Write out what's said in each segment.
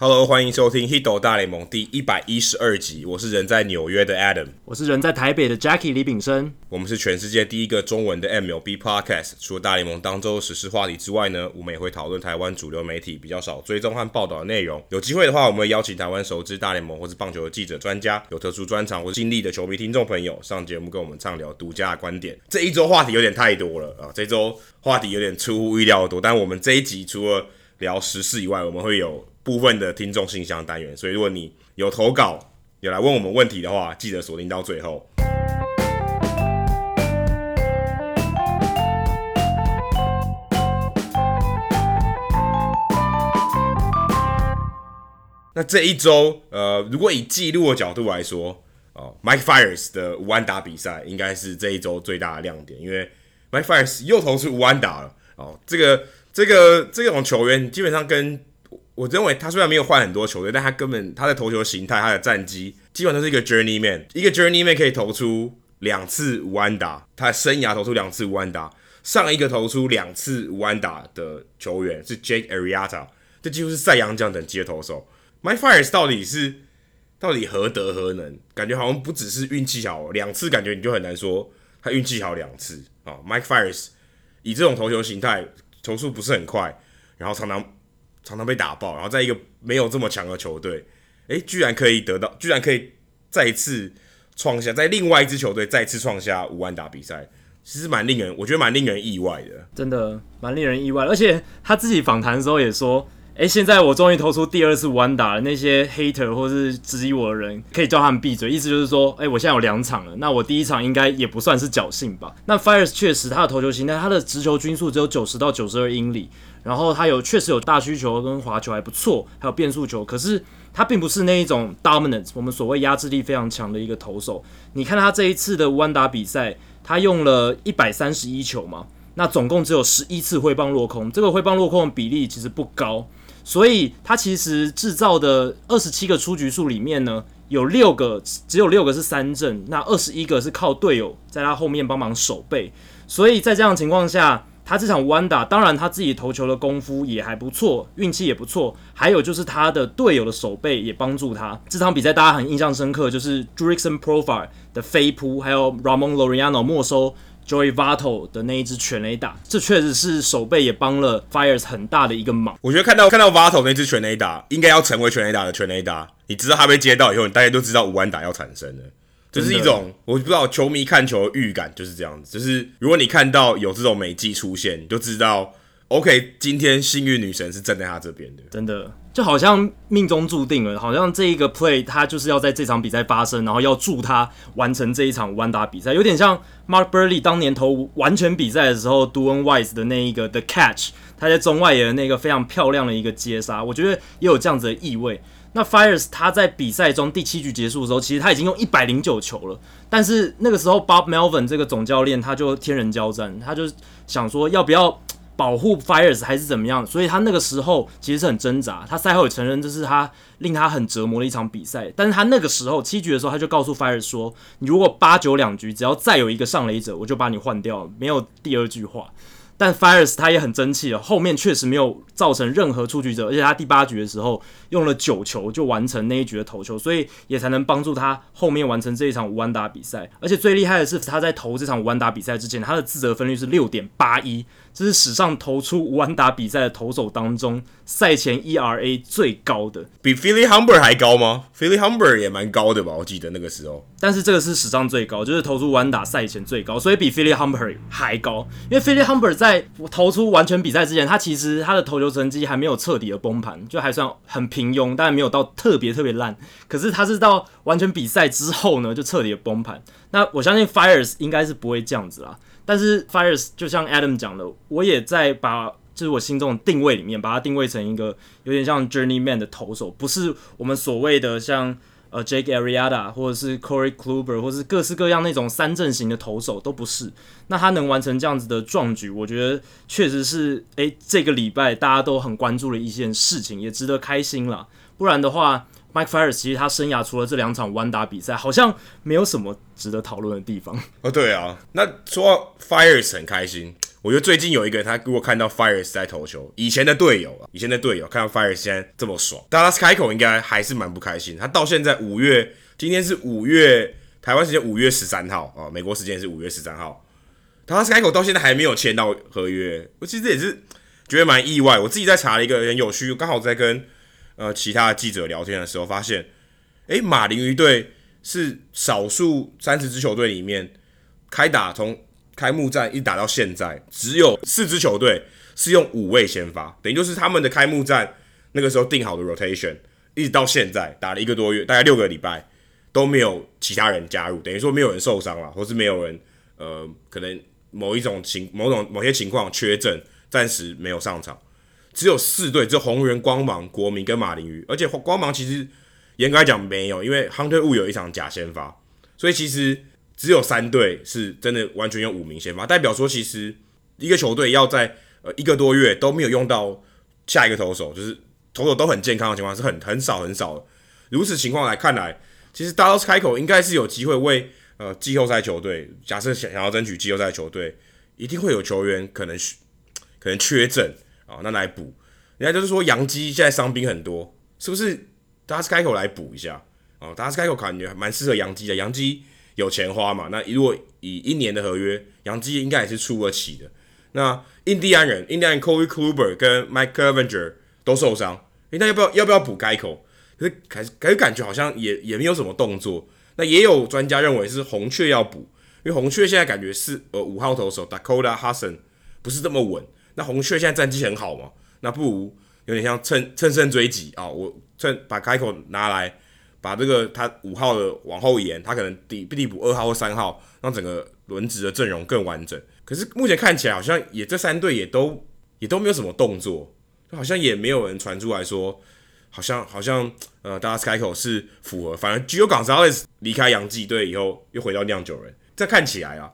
Hello，欢迎收听《Hito 大联盟》第一百一十二集。我是人在纽约的 Adam，我是人在台北的 Jackie 李炳生。我们是全世界第一个中文的 MLB Podcast。除了大联盟当周时事话题之外呢，我们也会讨论台湾主流媒体比较少追踪和报道的内容。有机会的话，我们会邀请台湾熟知大联盟或是棒球的记者、专家，有特殊专长或是经历的球迷听众朋友上节目跟我们畅聊独家的观点。这一周话题有点太多了啊，这周话题有点出乎意料的多。但我们这一集除了聊时事以外，我们会有。部分的听众信箱单元，所以如果你有投稿，有来问我们问题的话，记得锁定到最后。那这一周，呃，如果以记录的角度来说，哦，Mike Fires 的无安打比赛应该是这一周最大的亮点，因为 Mike Fires 又投出无安打了。哦，这个这个这种球员基本上跟我认为他虽然没有换很多球队，但他根本他的投球形态、他的战绩，基本上都是一个 journeyman。一个 journeyman 可以投出两次无安打，他的生涯投出两次无安打。上一个投出两次无安打的球员是 Jake Arrieta，这几乎是赛扬奖等级的投手。Mike Fires 到底是到底何德何能？感觉好像不只是运气好，两次感觉你就很难说他运气好两次啊。Mike Fires 以这种投球形态，球速不是很快，然后常常。常常被打爆，然后在一个没有这么强的球队，诶，居然可以得到，居然可以再次创下，在另外一支球队再次创下五安打比赛，其实蛮令人，我觉得蛮令人意外的，真的蛮令人意外。而且他自己访谈的时候也说，诶，现在我终于投出第二次五安打了，那些 hater 或是质疑我的人可以叫他们闭嘴，意思就是说，诶，我现在有两场了，那我第一场应该也不算是侥幸吧？那 Fiers 确实他的投球形态，他的直球均速只有九十到九十二英里。然后他有确实有大需求跟滑球还不错，还有变速球，可是他并不是那一种 dominant，我们所谓压制力非常强的一个投手。你看他这一次的弯打比赛，他用了一百三十一球嘛，那总共只有十一次挥棒落空，这个挥棒落空的比例其实不高，所以他其实制造的二十七个出局数里面呢，有六个只有六个是三振，那二十一个是靠队友在他后面帮忙守备，所以在这样情况下。他这场弯打，当然他自己投球的功夫也还不错，运气也不错，还有就是他的队友的手背也帮助他。这场比赛大家很印象深刻，就是 Drickson Profar 的飞扑，还有 Ramon Laureano 没收 Joey Votto 的那一支全垒打，这确实是手背也帮了 Fires 很大的一个忙。我觉得看到看到 Votto 那支全垒打，应该要成为全垒打的全垒打。你知道他被接到以后，你大家都知道无安打要产生了。就是一种我不知道球迷看球的预感就是这样子，就是如果你看到有这种美技出现，你就知道，OK，今天幸运女神是站在他这边的，真的。就好像命中注定了，好像这一个 play 他就是要在这场比赛发生，然后要助他完成这一场弯打比赛，有点像 Mark Buehrle 当年投完全比赛的时候，Duane Weiss 的那一个 The Catch，他在中外野的那个非常漂亮的一个接杀，我觉得也有这样子的意味。那 Fiers 他在比赛中第七局结束的时候，其实他已经用一百零九球了。但是那个时候，Bob Melvin 这个总教练他就天人交战，他就想说要不要保护 Fiers 还是怎么样。所以他那个时候其实是很挣扎。他赛后也承认这是他令他很折磨的一场比赛。但是他那个时候七局的时候，他就告诉 Fiers 说：“你如果八九两局，只要再有一个上垒者，我就把你换掉。”没有第二句话。但 Fires 他也很争气啊，后面确实没有造成任何出局者，而且他第八局的时候用了九球就完成那一局的投球，所以也才能帮助他后面完成这一场五万打比赛。而且最厉害的是，他在投这场五万打比赛之前，他的自责分率是六点八一。这是史上投出无安打比赛的投手当中赛前 ERA 最高的，比 Philly Humber 还高吗？Philly Humber 也蛮高的吧，我记得那个时候。但是这个是史上最高，就是投出无安打赛前最高，所以比 Philly Humber 还高。因为 Philly Humber 在投出完全比赛之前，他其实他的投球成绩还没有彻底的崩盘，就还算很平庸，但没有到特别特别烂。可是他是到完全比赛之后呢，就彻底的崩盘。那我相信 Fiers 应该是不会这样子啦。但是 Fiers 就像 Adam 讲的，我也在把就是我心中的定位里面，把它定位成一个有点像 Journeyman 的投手，不是我们所谓的像呃 Jake Arrieta 或者是 Corey Kluber 或者是各式各样那种三阵型的投手都不是。那他能完成这样子的壮举，我觉得确实是诶、这个礼拜大家都很关注的一件事情，也值得开心啦。不然的话。Mike Fiers 其实他生涯除了这两场弯打比赛，好像没有什么值得讨论的地方。哦，对啊，那说 Fiers 很开心，我觉得最近有一个人，他如果看到 Fires 在投球，以前的队友啊，以前的队友看到 Fires 现在这么爽，Dallas k 口应该还是蛮不开心。他到现在五月，今天是五月台湾时间五月十三号啊，美国时间是五月十三号，Dallas k 口到现在还没有签到合约，我其实也是觉得蛮意外。我自己在查了一个很有趣，刚好在跟呃其他的记者聊天的时候，发现，诶，马林鱼队是少数三十支球队里面开打从。开幕战一打到现在，只有四支球队是用五位先发，等于就是他们的开幕战那个时候定好的 rotation，一直到现在打了一个多月，大概六个礼拜都没有其他人加入，等于说没有人受伤了，或是没有人呃可能某一种情某种某些情况缺阵，暂时没有上场，只有四队，只有红人、光芒、国民跟马林鱼，而且光芒其实严格来讲没有，因为 Hunter 有一场假先发，所以其实。只有三队是真的完全用五名先发，代表说其实一个球队要在呃一个多月都没有用到下一个投手，就是投手都很健康的情况是很很少很少的。如此情况来看来，其实 Dallas Keuchel 应该是有机会为呃季后赛球队，假设想想要争取季后赛球队，一定会有球员可能可能缺阵啊，那来补。人家就是说杨基现在伤兵很多，是不是大家开口来补一下啊大家开口感觉蛮适合杨基的，杨基。有钱花嘛？那如果以一年的合约，杨基应该也是出得起的。那印第安人，印第安人 Corey Kluber 跟 Mike Clevinger 都受伤，诶，那要不要要不要补开口可是可是可是感觉好像也也没有什么动作。那也有专家认为是红雀要补，因为红雀现在感觉是呃五号投手 Dakota Hudson 不是这么稳。那红雀现在战绩很好嘛？那不如有点像乘乘胜追击啊！我趁把开口拿来。把这个他五号的往后延，他可能递递补二号或三号，让整个轮值的阵容更完整。可是目前看起来好像也这三队也都也都没有什么动作，就好像也没有人传出来说，好像好像呃大家开口是符合。反正 Gio Gonzalez 离开洋基队以后又回到酿酒人，这看起来啊，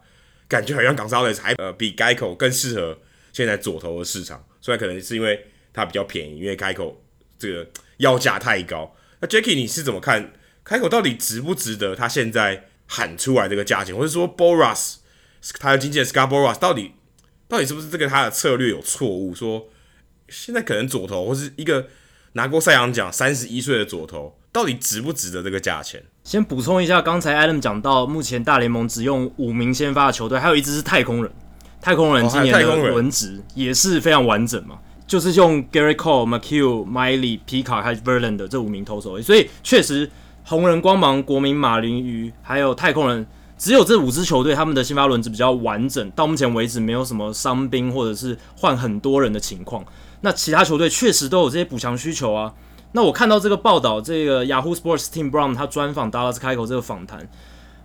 感觉好像 Gonzalez 还呃比 Keuchel 更适合现在左投的市场。虽然可能是因为他比较便宜，因为开口这个要价太高。那 Jacky，你是怎么看？开口到底值不值得？他现在喊出来这个价钱，或者说 Boras 他的经纪人 Scott Boras 到底到底是不是这个他的策略有错误？说现在可能左投或是一个拿过赛扬奖三十一岁的左投，到底值不值得这个价钱？先补充一下，刚才 Adam 讲到，目前大联盟只用五名先发的球队，还有一支是太空人。太空人今年的轮值也是非常完整嘛。就是用 Gerrit Cole、McHugh、Miley、Peacock 还有 Verlander 这五名投手，所以确实红人、光芒、国民、马林鱼还有太空人，只有这五支球队他们的先发轮值比较完整，到目前为止没有什么伤兵或者是换很多人的情况。那其他球队确实都有这些补强需求啊。那我看到这个报道，这个 Yahoo Sports Tim Brown 他专访 Dallas Keuchel 这个访谈，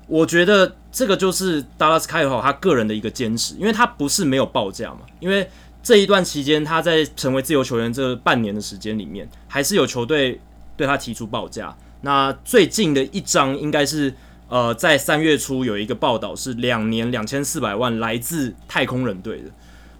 我觉得这个就是 Dallas Keuchel 他个人的一个坚持，因为他不是没有报价嘛，因为。这一段期间，他在成为自由球员这半年的时间里面，还是有球队对他提出报价。那最近的一张应该是，呃，在三月初有一个报道是两年两千四百万来自太空人队的，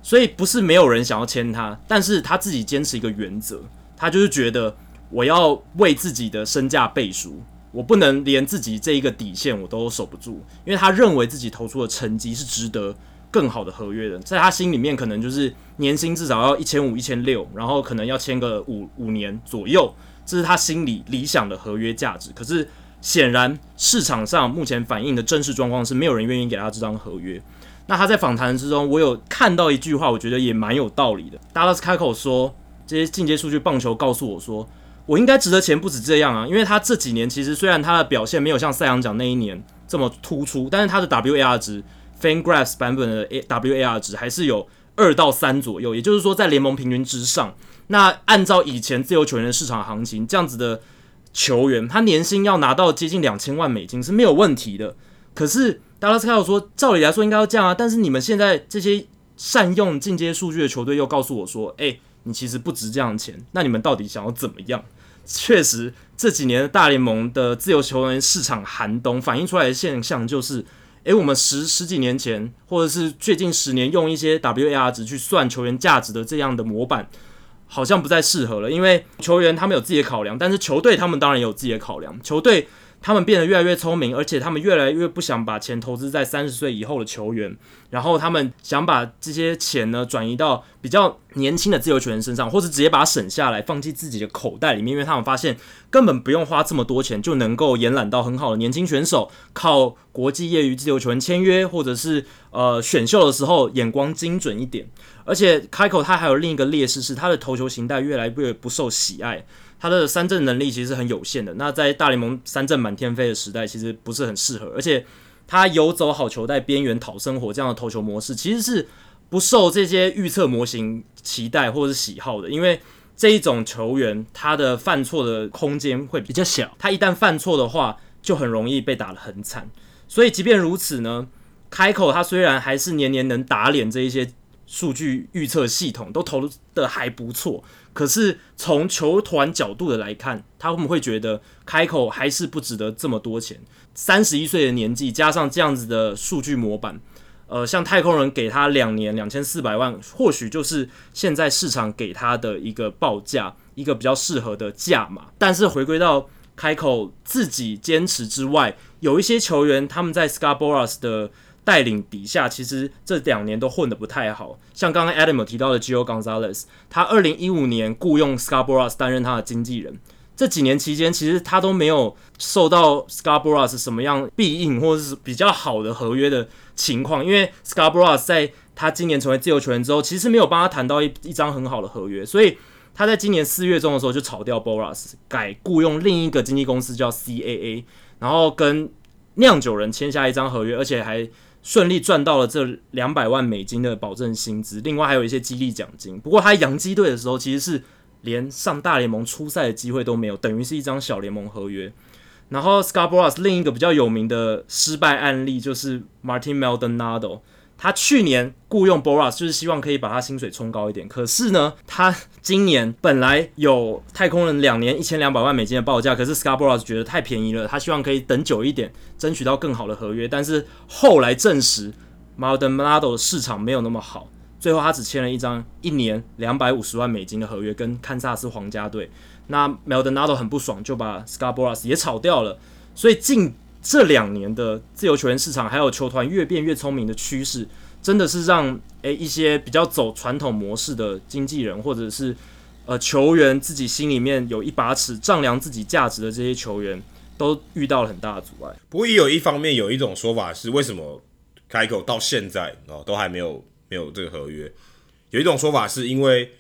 所以不是没有人想要签他，但是他自己坚持一个原则，他就是觉得我要为自己的身价背书，我不能连自己这一个底线我都守不住，因为他认为自己投出的成绩是值得。更好的合约的，在他心里面可能就是年薪至少要一千五、一千六，然后可能要签个五五年左右，这是他心里理想的合约价值。可是显然市场上目前反映的真实状况是没有人愿意给他这张合约。那他在访谈之中，我有看到一句话，我觉得也蛮有道理的。Dallas 开口说，这些进阶数据棒球告诉我说，我应该值得钱不止这样啊，因为他这几年其实虽然他的表现没有像赛扬奖那一年这么突出，但是他的 WAR 值。FanGraphs 版本的 WAR 值还是有二到三左右，也就是说在联盟平均之上。那按照以前自由球员的市场行情，这样子的球员，他年薪要拿到接近两千万美金是没有问题的。可是 Dallas Keuchel 说，照理来说应该要这样啊，但是你们现在这些善用进阶数据的球队又告诉我说，诶，你其实不值这样的钱，那你们到底想要怎么样？确实这几年的大联盟的自由球员市场寒冬反映出来的现象就是。诶，我们十十几年前，或者是最近十年，用一些 WAR 值去算球员价值的这样的模板，好像不再适合了。因为球员他们有自己的考量，但是球队他们当然也有自己的考量。球队他们变得越来越聪明，而且他们越来越不想把钱投资在三十岁以后的球员，然后他们想把这些钱呢转移到比较年轻的自由球员身上，或者直接把它省下来放进自己的口袋里面，因为他们发现根本不用花这么多钱就能够延揽到很好的年轻选手，靠国际业余自由球员签约，或者是呃选秀的时候眼光精准一点。而且开口他还有另一个劣势是他的投球形态越来越不受喜爱。他的三振能力其实很有限的，那在大联盟三振满天飞的时代，其实不是很适合。而且他游走好球带边缘讨生活这样的投球模式，其实是不受这些预测模型期待或者是喜好的。因为这一种球员，他的犯错的空间会比较小，他一旦犯错的话，就很容易被打得很惨。所以即便如此呢，开口他虽然还是年年能打脸这一些数据预测系统，都投的还不错。可是从球团角度的来看，他们会觉得开口还是不值得这么多钱。三十一岁的年纪，加上这样子的数据模板，呃，像太空人给他两年两千四百万，或许就是现在市场给他的一个报价，一个比较适合的价码。但是回归到开口自己坚持之外，有一些球员他们在 Scott Boras 的带领底下，其实这两年都混得不太好。像刚刚 Adam 提到的 Gio Gonzalez，他二零一五年雇佣 Scott Boras 担任他的经纪人，这几年期间，其实他都没有受到 Scarboroughs 什么样庇应或者是比较好的合约的情况。因为 Scott Boras 在他今年成为自由球员之后，其实没有帮他谈到一一张很好的合约，所以他在今年四月中的时候就炒掉 Boras，改雇佣另一个经纪公司叫 CAA，然后跟酿酒人签下一张合约，而且还。顺利赚到了这两百万美金的保证薪资，另外还有一些激励奖金。不过他洋基队的时候，其实是连上大联盟初赛的机会都没有，等于是一张小联盟合约。然后 scarboroughs 另一个比较有名的失败案例就是 Martin Maldonado。他去年雇佣 Boras 就是希望可以把他薪水冲高一点，可是呢，他今年本来有太空人两年一千两百万美金的报价，可是 Scott Boras 觉得太便宜了，他希望可以等久一点，争取到更好的合约。但是后来证实 Maldonado 的市场没有那么好，最后他只签了一张一年两百五十万美金的合约，跟堪萨斯皇家队。那 Maldonado 很不爽，就把 Scott Boras 也炒掉了。所以近这两年的自由球员市场，还有球团越变越聪明的趋势，真的是让诶、一些比较走传统模式的经纪人，或者是呃球员自己心里面有一把尺丈量自己价值的这些球员，都遇到了很大的阻碍。不过也有一方面有一种说法是，为什么开口到现在哦都还没有没有这个合约？有一种说法是因为，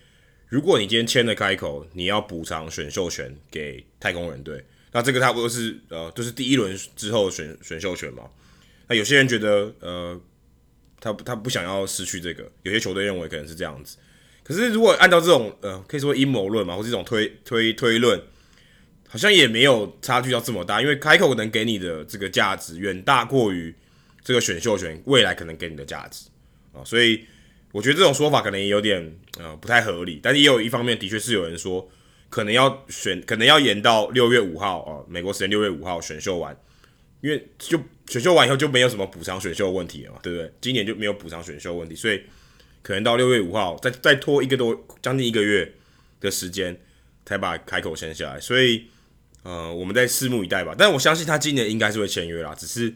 如果你今天签了开口，你要补偿选秀权给太空人队。那这个差不多是呃，就是第一轮之后选选秀权嘛。那有些人觉得呃，他他不想要失去这个，有些球队认为可能是这样子。可是如果按照这种呃，可以说阴谋论嘛，或这种推推推论，好像也没有差距到这么大，因为开口能给你的这个价值远大过于这个选秀权未来可能给你的价值啊，所以我觉得这种说法可能也有点呃不太合理。但是也有一方面，的确是有人说。可能要选，可能要延到六月五号啊，美国时间六月五号选秀完，因为就选秀完以后就没有什么补偿选秀问题了嘛，对不对？今年就没有补偿选秀问题，所以可能到六月五号再再拖一个多将近一个月的时间才把开口签下来，所以呃，我们再拭目以待吧。但我相信他今年应该是会签约啦，只是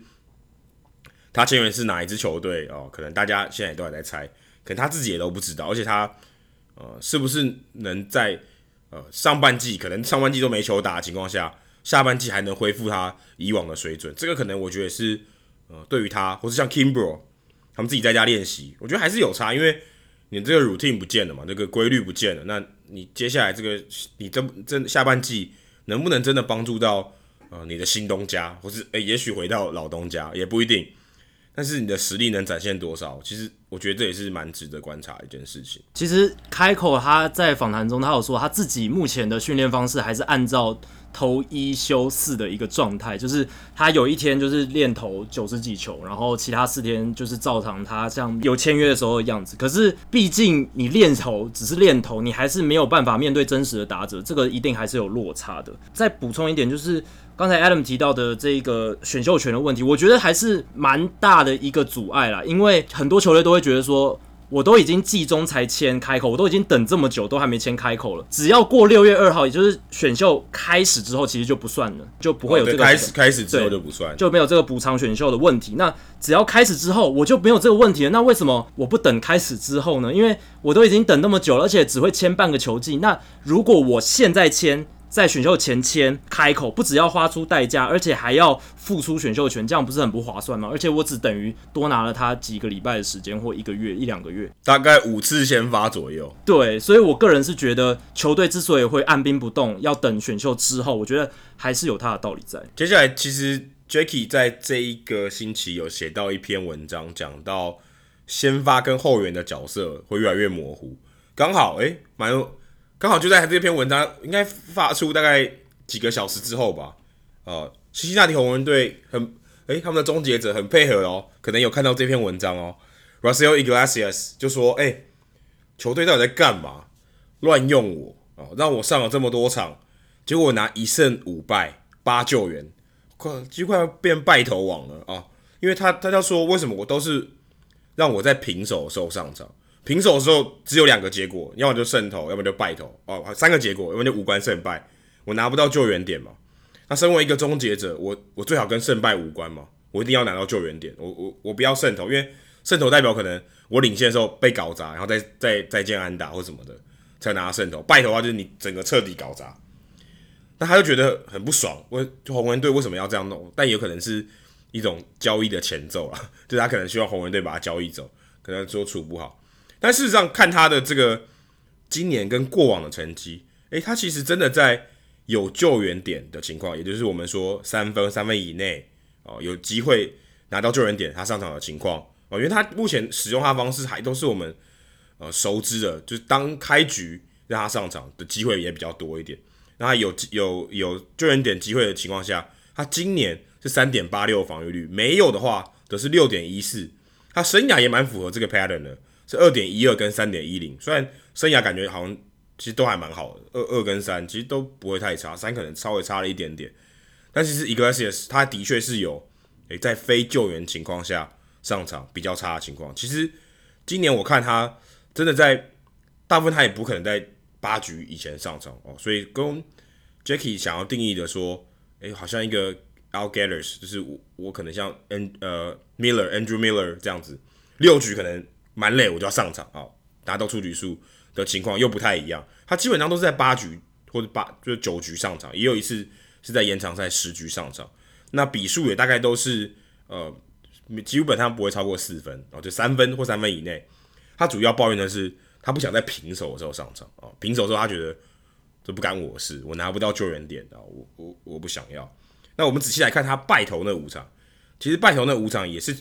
他签约是哪一支球队哦？可能大家现在也都还在猜，可能他自己也都不知道，而且他呃是不是能在。呃，上半季可能上半季都没球打的情况下，下半季还能恢复他以往的水准，这个可能我觉得是呃，对于他，或是像 Kimbrel 他们自己在家练习，我觉得还是有差，因为你这个 routine 不见了嘛，这个规律不见了，那你接下来这个你这这下半季能不能真的帮助到呃你的新东家，或是诶、也许回到老东家也不一定。但是你的实力能展现多少？其实我觉得这也是蛮值得观察一件事情。其实开口他在访谈中，他有说他自己目前的训练方式还是按照投一休四的一个状态，就是他有一天就是练投九十几球，然后其他四天就是照常他像有签约的时候的样子。可是毕竟你练投只是练投，你还是没有办法面对真实的打者，这个一定还是有落差的。再补充一点就是。刚才 Adam 提到的这个选秀权的问题，我觉得还是蛮大的一个阻碍啦。因为很多球队都会觉得说，我都已经季中才签开口，我都已经等这么久都还没签开口了。只要过六月二号，也就是选秀开始之后，其实就不算了，就不会有这个、哦、开始开始之后就不算，就没有这个补偿选秀的问题。那只要开始之后，我就没有这个问题了。那为什么我不等开始之后呢？因为我都已经等那么久了，而且只会签半个球季。那如果我现在签，在选秀前签开口，不只要花出代价，而且还要付出选秀权，这样不是很不划算吗？而且我只等于多拿了他几个礼拜的时间，或一个月、一两个月，大概五次先发左右。对，所以我个人是觉得，球队之所以会按兵不动，要等选秀之后，我觉得还是有他的道理在。接下来，其实 Jacky 在这一个星期有写到一篇文章，讲到先发跟后援的角色会越来越模糊，刚好诶，蛮有。刚好就在这篇文章应该发出大概几个小时之后吧，呃，西西那提红人队很，诶，他们的终结者很配合哦，可能有看到这篇文章哦。Russell Iglesias 就说：“诶，球队到底在干嘛？乱用我哦，让我上了这么多场，结果我拿一胜五败八救援，快几乎快要变败投王了啊！因为他他就说，为什么我都是让我在平手的时候上场？”平手的时候只有两个结果，要么就胜投，要么就败投哦。三个结果，要么就无关胜败。我拿不到救援点嘛？那身为一个终结者，我我最好跟胜败无关嘛？我一定要拿到救援点。我我我不要胜投，因为胜投代表可能我领先的时候被搞砸，然后再再再见安打或什么的才拿到胜投。败投的话就是你整个彻底搞砸。那他就觉得很不爽，我就红人队为什么要这样弄？但也有可能是一种交易的前奏啊，就是他可能希望红人队把他交易走，可能说处不好。但事实上，看他的这个今年跟过往的成绩，诶，他其实真的在有救援点的情况，也就是我们说三分三分以内哦，有机会拿到救援点，他上场的情况哦，因为他目前使用他的方式还都是我们呃熟知的，就是当开局让他上场的机会也比较多一点。那他有有有救援点机会的情况下，他今年是三点八六防御率，没有的话则是六点一四，他生涯也蛮符合这个 pattern 的。是二点一二跟三点一零，虽然生涯感觉好像其实都还蛮好的，二二跟三其实都不会太差，三可能稍微差了一点点，但其实 Iglesias 他的确是有诶在非救援情况下上场比较差的情况。其实今年我看他真的在大部分他也不可能在八局以前上场哦，所以跟 Jacky 想要定义的说，诶好像一个 Al Gatters 就是我我可能像 An 呃 Miller Andrew Miller 这样子六局可能。蛮累，我就要上场啊，达到出局数的情况又不太一样。他基本上都是在八局或者八就是九局上场，也有一次是在延长赛十局上场。那比数也大概都是呃，基本上不会超过四分，哦就三分或三分以内。他主要抱怨的是他不想在平手的时候上场啊，平手的时候他觉得这不干我事，我拿不到救援点啊，我我我不想要。那我们仔细来看他败投那五场，其实败投那五场也是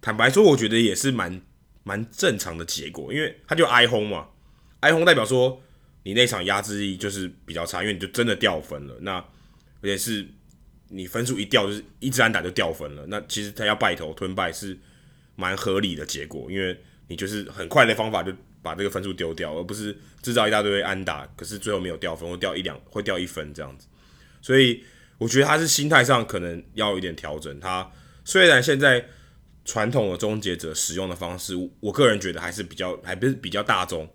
坦白说，我觉得也是蛮。蛮正常的结果，因为他就挨轰嘛，挨轰代表说你那场压制力就是比较差，因为你就真的掉分了。那而且是你分数一掉，就是一直安打就掉分了。那其实他要败投吞败是蛮合理的结果，因为你就是很快的方法就把这个分数丢掉，而不是制造一大堆安打，可是最后没有掉分，或掉一两，会掉一分这样子。所以我觉得他是心态上可能要有一点调整。他虽然现在。传统的终结者使用的方式，我个人觉得还是比较，还不是比较大众，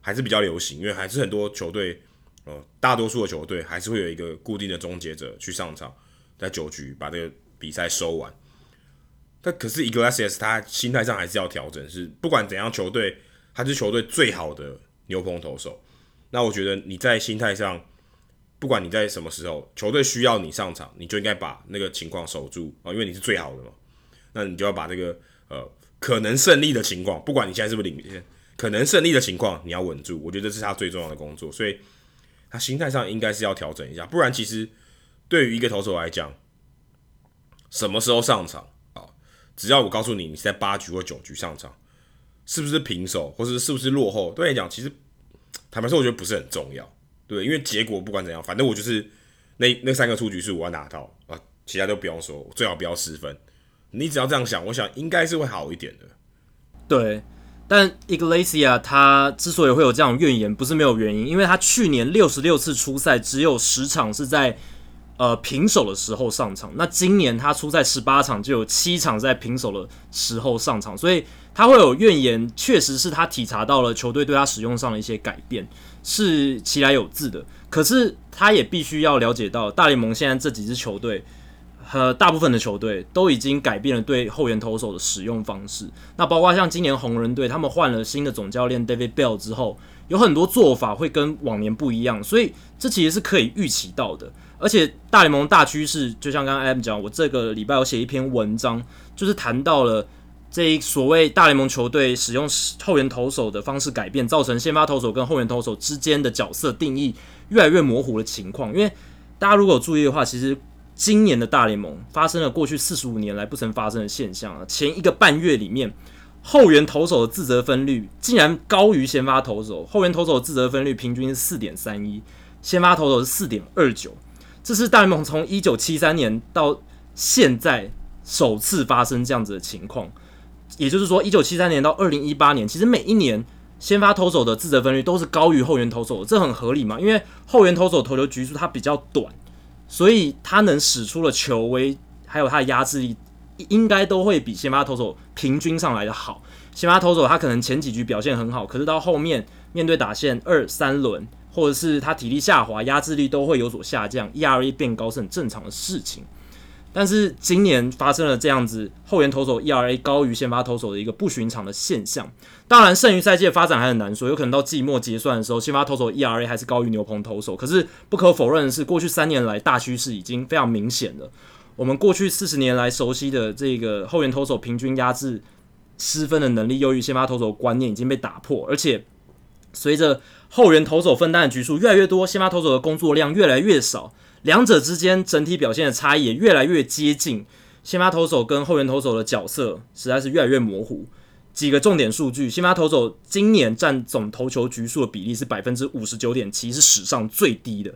还是比较流行，因为还是很多球队，呃，大多数的球队还是会有一个固定的终结者去上场，在九局把这个比赛收完。但可是 Iglesias 他心态上还是要调整，是不管怎样，球队他是球队最好的牛棚投手。那我觉得你在心态上，不管你在什么时候，球队需要你上场，你就应该把那个情况守住啊，因为你是最好的嘛。那你就要把这个呃可能胜利的情况，不管你现在是不是领先，可能胜利的情况你要稳住。我觉得这是他最重要的工作，所以他心态上应该是要调整一下。不然，其实对于一个投手来讲，什么时候上场啊？只要我告诉你你是在八局或九局上场，是不是平手，或是是不是落后，对你讲，其实坦白说，我觉得不是很重要，对，因为结果不管怎样，反正我就是那那三个出局是我要拿到啊，其他都不用说，最好不要失分。你只要这样想，我想应该是会好一点的。对，但 Iglesia 他之所以会有这样怨言，不是没有原因，因为他去年六十六次出赛，只有十场是在呃平手的时候上场。那今年他出赛十八场，就有七场在平手的时候上场，所以他会有怨言，确实是他体察到了球队对他使用上的一些改变，是其来有自的。可是他也必须要了解到，大联盟现在这几支球队和大部分的球队都已经改变了对后援投手的使用方式。那包括像今年红人队，他们换了新的总教练 David Bell 之后，有很多做法会跟往年不一样，所以这其实是可以预期到的。而且大联盟大趋势，就像刚刚 M 讲，我这个礼拜有写一篇文章，就是谈到了。这一所谓大联盟球队使用后援投手的方式改变，造成先发投手跟后援投手之间的角色定义越来越模糊的情况。因为大家如果有注意的话，其实今年的大联盟发生了过去四十五年来不曾发生的现象啊。前一个半月里面，后援投手的自责分率竟然高于先发投手，后援投手的自责分率平均是四点三一，先发投手是四点二九。这是大联盟从一九七三年到现在首次发生这样子的情况。也就是说，一九七三年到二零一八年，其实每一年先发投手的自责分率都是高于后援投手的，这很合理嘛？因为后援投手投球局数它比较短，所以他能使出的球威还有他的压制力，应该都会比先发投手平均上来的好。先发投手他可能前几局表现很好，可是到后面面对打线二三轮，或者是他体力下滑，压制力都会有所下降，ERA 变高是很正常的事情。但是今年发生了这样子后援投手 ERA 高于先发投手的一个不寻常的现象。当然，剩余赛季的发展还很难说，有可能到季末结算的时候，先发投手 ERA 还是高于牛棚投手。可是不可否认的是，过去三年来大趋势已经非常明显了。我们过去四十年来熟悉的这个后援投手平均压制失分的能力优于先发投手观念已经被打破，而且随着后援投手分担的局数越来越多，先发投手的工作量越来越少。两者之间整体表现的差异也越来越接近，先发投手跟后援投手的角色实在是越来越模糊。几个重点数据：先发投手今年占总投球局数的比例是百分之五十九点七，是史上最低的。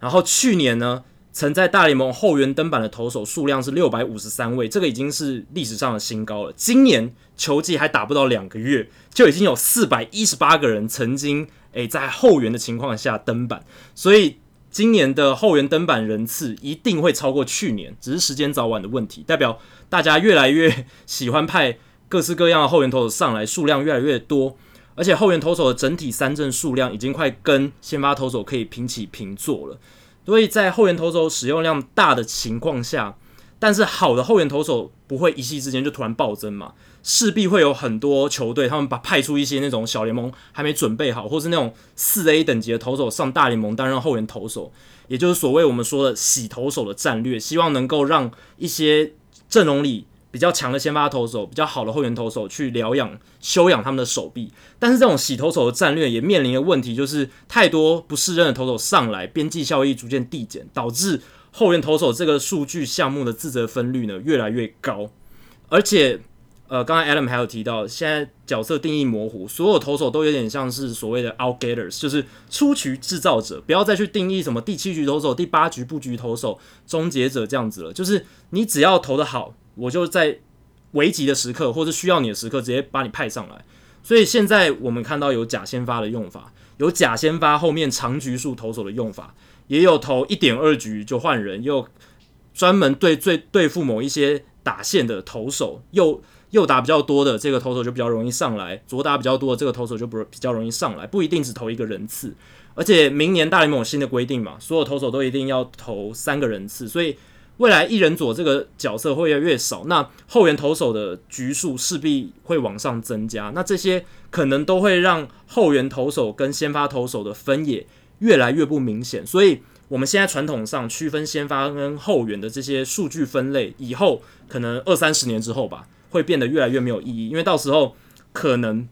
然后去年呢，曾在大联盟后援登板的投手数量是六百五十三位，这个已经是历史上的新高了。今年球季还打不到两个月，就已经有四百一十八个人曾经诶在后援的情况下登板，所以。今年的后援登板人次一定会超过去年，只是时间早晚的问题。代表大家越来越喜欢派各式各样的后援投手上来，数量越来越多，而且后援投手的整体三振数量已经快跟先发投手可以平起平坐了。所以在后援投手使用量大的情况下，但是好的后援投手不会一夕之间就突然暴增嘛。势必会有很多球队，他们把派出一些那种小联盟还没准备好，或是那种四 A 等级的投手上大联盟担任后援投手，也就是所谓我们说的洗投手的战略，希望能够让一些阵容里比较强的先发投手、比较好的后援投手去疗养、休养他们的手臂。但是这种洗投手的战略也面临的问题，就是太多不适任的投手上来，边际效益逐渐递减，导致后援投手这个数据项目的自责分率呢越来越高，而且。呃，刚才 Adam 还有提到，现在角色定义模糊，所有投手都有点像是所谓的 outgetters，就是出局制造者，不要再去定义什么第七局投手、第八局布局投手、终结者这样子了。就是你只要投得好，我就在危急的时刻或者需要你的时刻，直接把你派上来。所以现在我们看到有假先发的用法，有假先发后面长局数投手的用法，也有投一点二局就换人，又专门对对对付某一些打线的投手，又。右打比较多的这个投手就比较容易上来，左打比较多的这个投手就不比较容易上来，不一定只投一个人次。而且明年大联盟有新的规定嘛，所有投手都一定要投三个人次，所以未来一人左这个角色会越来越少，那后援投手的局数势必会往上增加，那这些可能都会让后援投手跟先发投手的分野越来越不明显。所以我们现在传统上区分先发跟后援的这些数据分类，以后可能二三十年之后吧。会变得越来越没有意义，因为到时候可能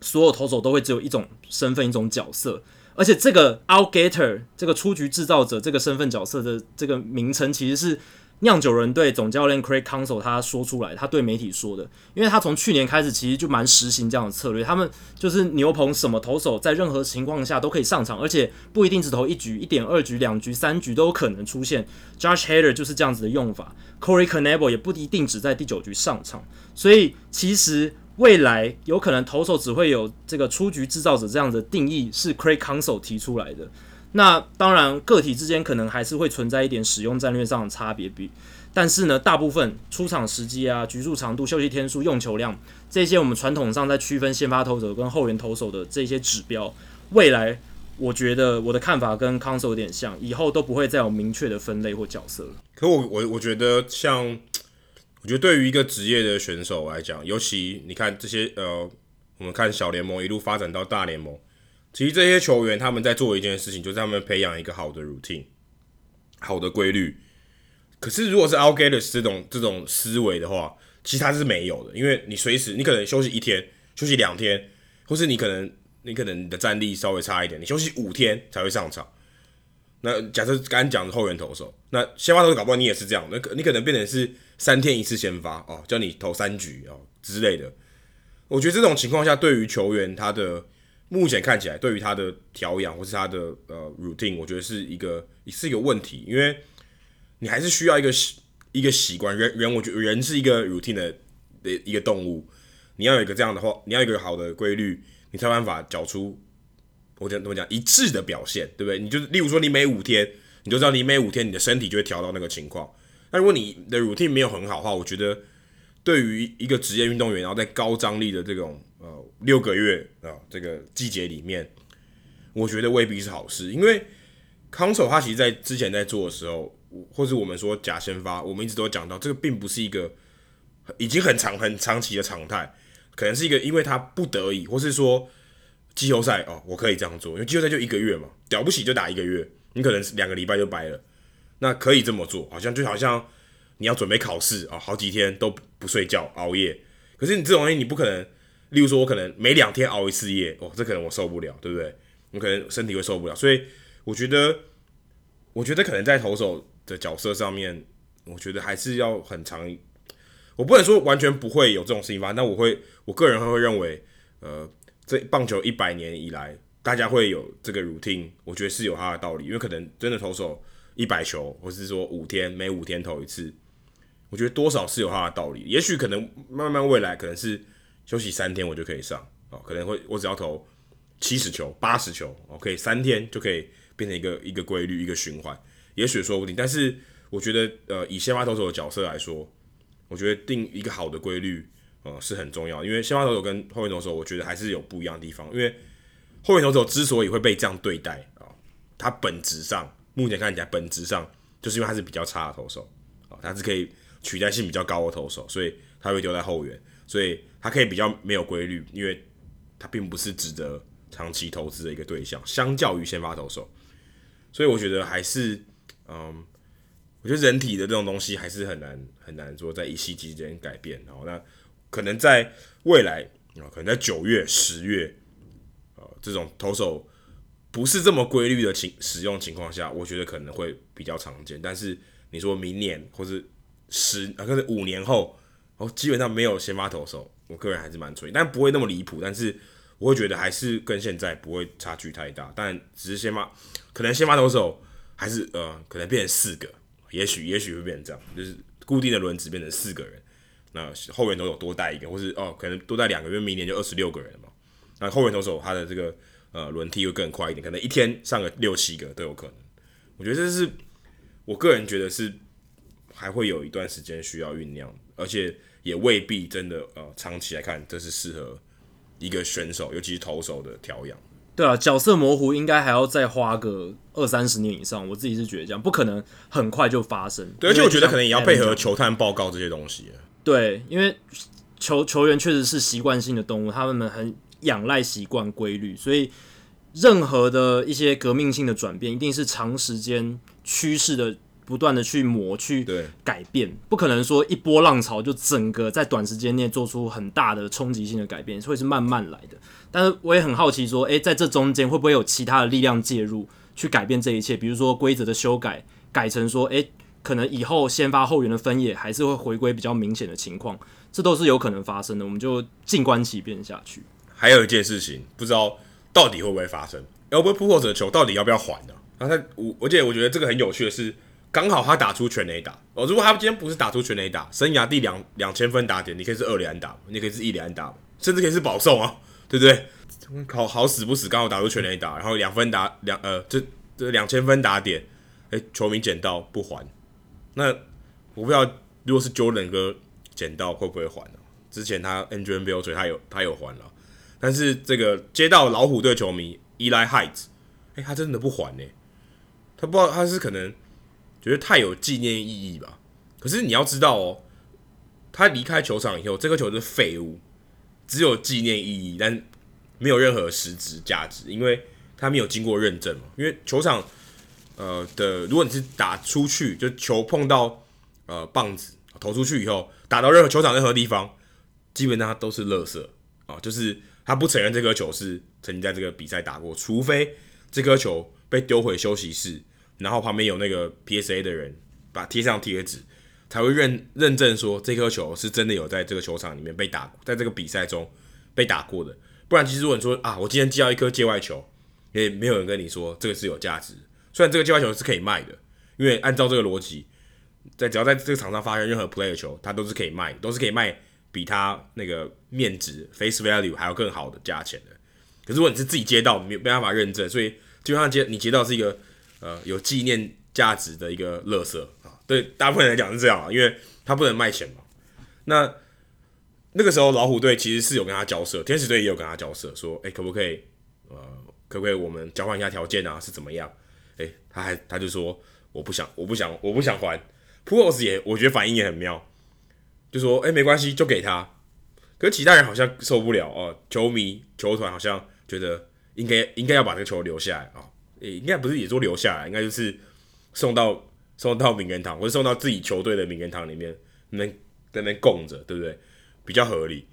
所有投手都会只有一种身份、一种角色，而且这个 outgetter 这个出局制造者这个身份角色的这个名称其实是。酿酒人队总教练 Craig Counsell 他说出来，他对媒体说的，因为他从去年开始其实就蛮实行这样的策略，他们就是牛棚什么投手在任何情况下都可以上场，而且不一定只投一局、一点二局、两局、三局都有可能出现。Josh Hader 就是这样子的用法，Corey Knebel 也不一定只在第九局上场，所以其实未来有可能投手只会有这个出局制造者这样的定义是 Craig Counsell 提出来的。那当然个体之间可能还是会存在一点使用战略上的差别，比但是呢，大部分出场时机啊、局数长度、休息天数、用球量这些我们传统上在区分先发投手跟后援投手的这些指标，未来。我觉得我的看法跟康总有点像，以后都不会再有明确的分类或角色。可我我我觉得像，我觉得对于一个职业的选手来讲，尤其你看这些呃，我们看小联盟一路发展到大联盟，其实这些球员他们在做一件事情，就是他们培养一个好的 routine，好的规律。可是如果是 outgaters 这种这种思维的话，其实他是没有的，因为你随时你可能休息一天，休息两天，或是你可能。你可能你的战力稍微差一点，你休息五天才会上场。那假设刚刚讲的后援投手，那先发投手搞不好你也是这样，那可你可能变成是三天一次先发哦，叫你投三局哦之类的。我觉得这种情况下，对于球员他的目前看起来，对于他的调养或是他的呃 routine，我觉得是一个是一个问题，因为你还是需要一个习一个习惯。人人我觉得人是一个 routine 的的一个动物，你要有一个这样的话，你要有一个好的规律。你才有办法找出，我讲怎么讲一致的表现，对不对？你就是，例如说，你每五天，你就知道你每五天你的身体就会调到那个情况。那如果你的 routine 没有很好的话，我觉得对于一个职业运动员，然后在高张力的这种六个月啊、这个季节里面，我觉得未必是好事。因为 Counsell 他其实在之前在做的时候，或是我们说假先发，我们一直都讲到，这个并不是一个已经很长很长期的常态。可能是一个，因为他不得已，或是说季后赛哦，我可以这样做，因为季后赛就一个月嘛，了不起就打一个月，你可能两个礼拜就掰了，那可以这么做，好像就好像你要准备考试啊、好几天都不睡觉熬夜，可是你这种东西你不可能，例如说我可能每两天熬一次夜哦，这可能我受不了，对不对？我可能身体会受不了，所以我觉得，我觉得可能在投手的角色上面，我觉得还是要很长。我不能说完全不会有这种事情发生，但我会，我个人会认为，呃，这棒球一百年以来，大家会有这个 routine，我觉得是有它的道理，因为可能真的投手一百球，或是说五天每五天投一次，我觉得多少是有它的道理。也许可能慢慢未来可能是休息三天我就可以上哦，可能会我只要投七十球、八十球，OK，三天就可以变成一个一个规律、一个循环，也许说不定。但是我觉得，呃，以先发投手的角色来说。我觉得定一个好的规律，呃，是很重要。因为先发投手跟后援投手，我觉得还是有不一样的地方。因为后援投手之所以会被这样对待啊，他本质上目前看起来本质上就是因为他是比较差的投手啊，他是可以取代性比较高的投手，所以他会丢在后援，所以它可以比较没有规律，因为它并不是值得长期投资的一个对象，相较于先发投手，所以我觉得还是嗯。我觉得人体的这种东西还是很难很难说在一夕之间改变，然后那可能在未来啊，可能在九月、十月，呃，这种投手不是这么规律的情使用情况下，我觉得可能会比较常见。但是你说明年或是十啊，可是五年后，哦，基本上没有先发投手，我个人还是蛮吹，但不会那么离谱。但是我会觉得还是跟现在不会差距太大，但只是先发可能先发投手还是呃，可能变成四个。也许也许会变成这样，就是固定的轮值变成四个人，那后援投手多带一个，或是哦可能多带两个，因为明年就二十六个人了嘛。那后援投手他的这个呃轮替会更快一点，可能一天上个六七个都有可能。我觉得这是我个人觉得是还会有一段时间需要酝酿，而且也未必真的呃长期来看这是适合一个选手，尤其是投手的调养。对啊，角色模糊应该还要再花个二三十年以上，我自己是觉得这样不可能很快就发生。对，而且我觉得可能也要配合球探报告这些东西。对，因为球球员确实是习惯性的动物，他们很仰赖习惯规律，所以任何的一些革命性的转变，一定是长时间趋势的。不断的去磨去改变，不可能说一波浪潮就整个在短时间内做出很大的冲击性的改变，会是慢慢来的。但是我也很好奇说，诶，在这中间会不会有其他的力量介入去改变这一切？比如说规则的修改，改成说，诶，可能以后先发后援的分野还是会回归比较明显的情况，这都是有可能发生的。我们就静观其变下去。还有一件事情，不知道到底会不会发生？Albert Pujols 的球到底要不要还呢？然后他，我而且我觉得这个很有趣的是。刚好他打出全垒打哦，如果他今天不是打出全垒打，生涯第两两千分打点，你可以是二垒安打，你可以是一垒安打，甚至可以是保送啊，对不对？好好死不死，刚好打出全垒打，然后两分打两呃，这这两千分打点，哎、球迷捡到不还，那我不知道如果是 Jordan 哥捡到会不会还呢、啊？之前他 Adrian Beltre 他有他有还了，但是这个接到老虎队球迷 Ely Height，哎、他真的不还呢、他不知道他是可能觉得太有纪念意义吧？可是你要知道哦，他离开球场以后，这颗球是废物，只有纪念意义，但没有任何实质价值，因为。他没有经过认证嘛？因为球场，呃的，如果你是打出去，就球碰到呃棒子投出去以后，打到任何球场任何地方，基本上都是垃圾啊。就是他不承认这颗球是曾经在这个比赛打过，除非这颗球被丢回休息室，然后旁边有那个 PSA 的人把贴上贴纸，才会认认证说这颗球是真的有在这个球场里面被打，在这个比赛中被打过的。不然，其实如果你说啊，我今天接到一颗界外球。也没有人跟你说这个是有价值，虽然这个界外球是可以卖的，因为按照这个逻辑，在只要在这个场上发生任何 play 的球，它都是可以卖，都是可以卖比它那个面值 face value 还要更好的价钱的。可是如果你是自己接到，没没办法认证，所以基本上接你接到是一个呃有纪念价值的一个乐色啊。对大部分人来讲是这样啊，因为他不能卖钱嘛。那那个时候老虎队其实是有跟他交涉，天使队也有跟他交涉，说哎可不可以呃。可不可以我们交换一下条件啊？是怎么样？哎、他还他就说我不想，我不想，我不想还。Pujols 也我觉得反应也很妙，就说哎、没关系，就给他。可是其他人好像受不了哦，球迷球团好像觉得应该应该要把这个球留下来啊，应该不是也说留下来，应该就是送到送到名人堂或者送到自己球队的名人堂里面，能在那供着，对不对？比较合理。